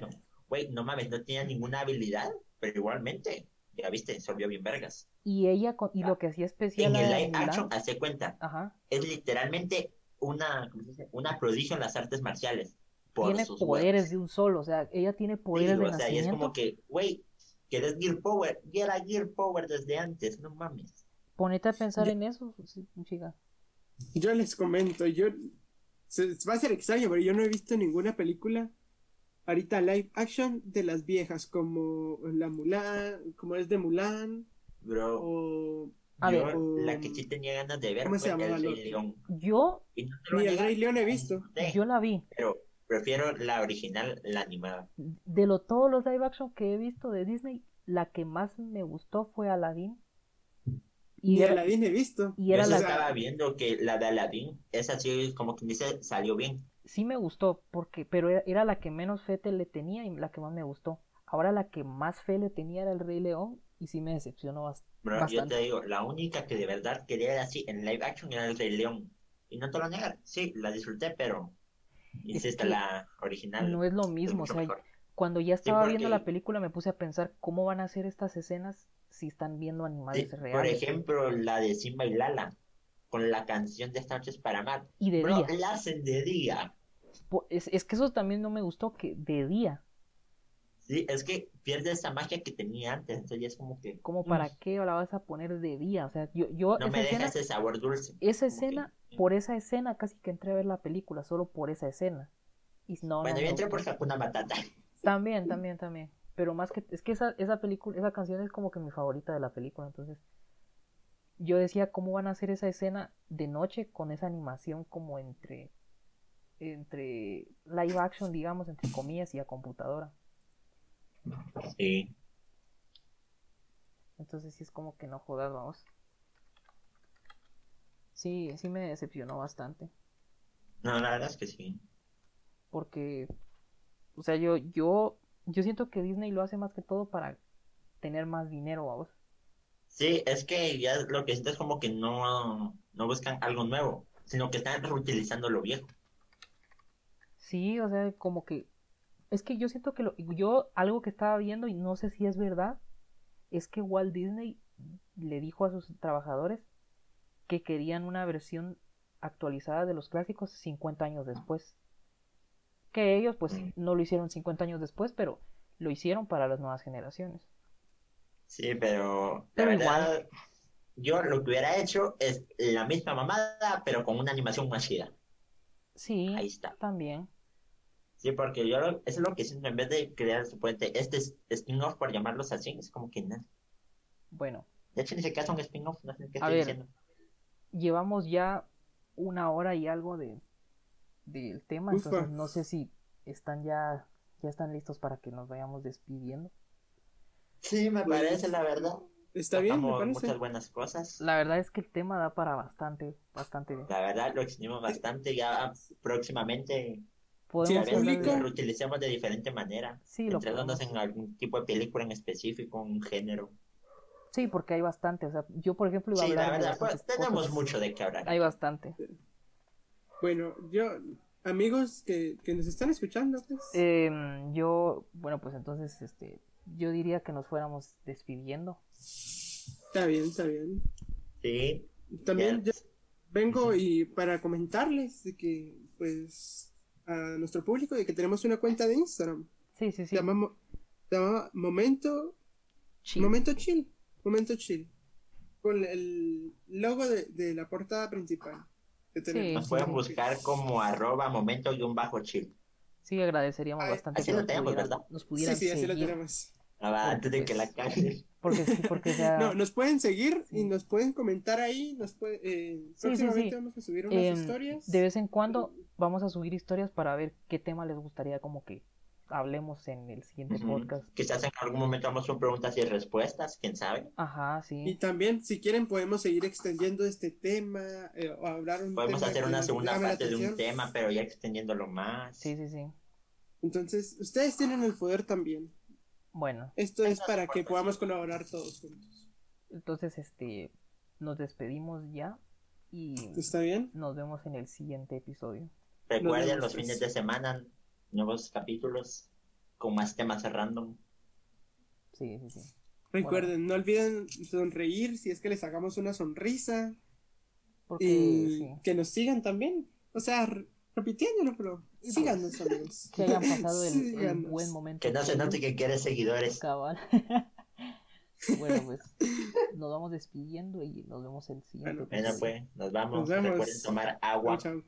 Güey, no mames, no tenía ninguna habilidad, pero igualmente, ya viste, se volvió bien vergas. y ella, con- y lo que hacía especial En el live action, hace cuenta, ajá, es literalmente una, ¿cómo se dice? una prodigio en las artes marciales. Por tiene sus poderes huevos. de un solo, o sea, ella tiene Sí, poderes de o sea, y es como que, güey, ¿quieres Gear Power? Era Gear Power desde antes, no mames. Ponete a pensar Yo- en eso, sí, chica. Yo les comento, yo se, va a ser extraño, pero yo no he visto ninguna película ahorita live action de las viejas, como la Mulan, como es de Mulan, Bro, o A yo ver, la que sí tenía ganas de ver ¿Cómo fue se El Rey? León. Yo, Y no te lo ni el Rey León he visto. sí, yo la vi. Pero prefiero la original, la animada. De lo, todos los live action que he visto de Disney, la que más me gustó fue Aladdin. Y era, Aladdin he visto. y era Yo la, estaba viendo que la de Aladdin, esa sí, como que dice, salió bien. sí me gustó, porque, pero era, era la que menos fe te le tenía y la que más me gustó. Ahora la que más fe le tenía era el Rey León y sí me decepcionó bas- Bro, yo te digo, la única que de verdad quería era así en live action era el Rey León. Y no te lo negar, sí, la disfruté, pero insisto, que la original No es lo es mismo, o sea, mejor. cuando ya estaba viendo porque- la película me puse a pensar cómo van a hacer estas escenas si están viendo Sí, animales por reales. ejemplo, la de Simba y Lala, con la canción de Esta noche es para amar. Y de Bro, día. la hacen de día. Es, es que eso también no me gustó, que de día. Sí, es que pierde esa magia que tenía antes, entonces ya es como que ¿Cómo mm, para qué la vas a poner de día? O sea, yo, yo no esa me deja escena, ese sabor dulce. esa como que, escena, mm. por esa escena casi que entré a ver la película, solo por esa escena. Y no, Bueno, no yo entré por Hakuna Matata. También, también, también. Pero más que, es que esa, esa película, esa canción es como que mi favorita de la película, entonces yo decía cómo van a hacer esa escena de noche con esa animación como entre, entre live action, digamos, entre comillas y a computadora. Sí. Entonces sí es como que no jodas, vamos. Sí, sí me decepcionó bastante. No, la verdad es que sí. Porque, o sea, yo, yo, yo siento que Disney lo hace más que todo para tener más dinero, vamos. Sí, es que ya lo que siento es como que no, no buscan algo nuevo, sino que están reutilizando lo viejo. Sí, o sea, como que es que yo siento que lo, yo algo que estaba viendo y no sé si es verdad es que Walt Disney le dijo a sus trabajadores que querían una versión actualizada de los clásicos 50 años después. Que ellos pues Mm. no lo hicieron 50 años después, pero lo hicieron para las nuevas generaciones. Sí, pero la Pero verdad, yo lo que hubiera hecho es la misma mamada, pero con una animación más chida. Sí, Ahí está. también. Sí, porque yo lo- eso es lo que siento, en vez de crear supuestamente este es- spin-off, por llamarlos así, es como que nada. Bueno, De hecho, ni siquiera son spin-off, no sé qué A estoy ver. diciendo. llevamos ya una hora y algo de del tema, Ufa. entonces no sé si están ya ya están listos para que nos vayamos despidiendo. Sí, me Pues, parece, la verdad. Está bien, me parece. muchas buenas cosas. La verdad es que el tema da para bastante, bastante. La verdad, lo extendimos bastante. Ya próximamente Podemos Sí, público- de- lo reutilicemos de diferente manera. Sí, podemos. en algún tipo de película en específico, un género. Sí, porque hay bastante. O sea, yo, por ejemplo, iba a Sí, hablar la de verdad, pues, tenemos cosas. mucho de qué hablar. Hay bastante. Bueno, yo, amigos que, que nos están escuchando, pues. Em, yo, bueno, pues entonces, este, yo diría que nos fuéramos despidiendo. Está bien, está bien. Sí, También yo vengo y para comentarles de que, pues, a nuestro público de que tenemos una cuenta de Instagram. Sí, sí, sí. Se llama, Mo- se llama Momento, Chill. Momento Chill. Momento Chill. Con el logo de, de la portada principal que tenemos. Nos pueden buscar como arroba momento y un bajo chill. Sí, agradeceríamos Ay, bastante así que lo nos tenemos, pudieran, ¿verdad? nos Sí, pudieran sí, así lo seguir. tenemos. Ah, antes de que la pues, cague. Porque sí, porque. No, nos pueden seguir y nos pueden comentar ahí. Nos puede, eh, sí, próximamente sí. vamos a subir unas Em, historias. De vez en cuando vamos a subir historias para ver qué tema les gustaría como que hablemos en el siguiente podcast. Quizás en algún momento vamos con preguntas y respuestas, quién sabe. Ajá, Y sí. también, si quieren, podemos seguir extendiendo este tema eh, o hablar un Podemos tema hacer una segunda parte de un tema, pero ya extendiéndolo más. Sí, sí, sí. Entonces, ustedes tienen el poder también. Bueno, Esto es para que podamos colaborar todos juntos. entonces, este, nos despedimos ya y ¿Está bien? nos vemos en el siguiente episodio. Recuerden los fines de semana, nuevos capítulos con más temas random. Sí, sí, sí. Recuerden, no olviden sonreír si es que les hagamos una sonrisa. Porque Y sí, que nos sigan también. O sea, repitiéndolo, pero síganos, amigos. que hayan pasado el, buen momento. Que no se note que quieres seguidores. Cabal. bueno, pues nos vamos despidiendo y nos vemos el siguiente. Bueno, pues, nos vamos. Nos vemos. Recuerden tomar agua. Chao, chao.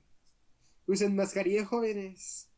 Usen mascarilla, jóvenes.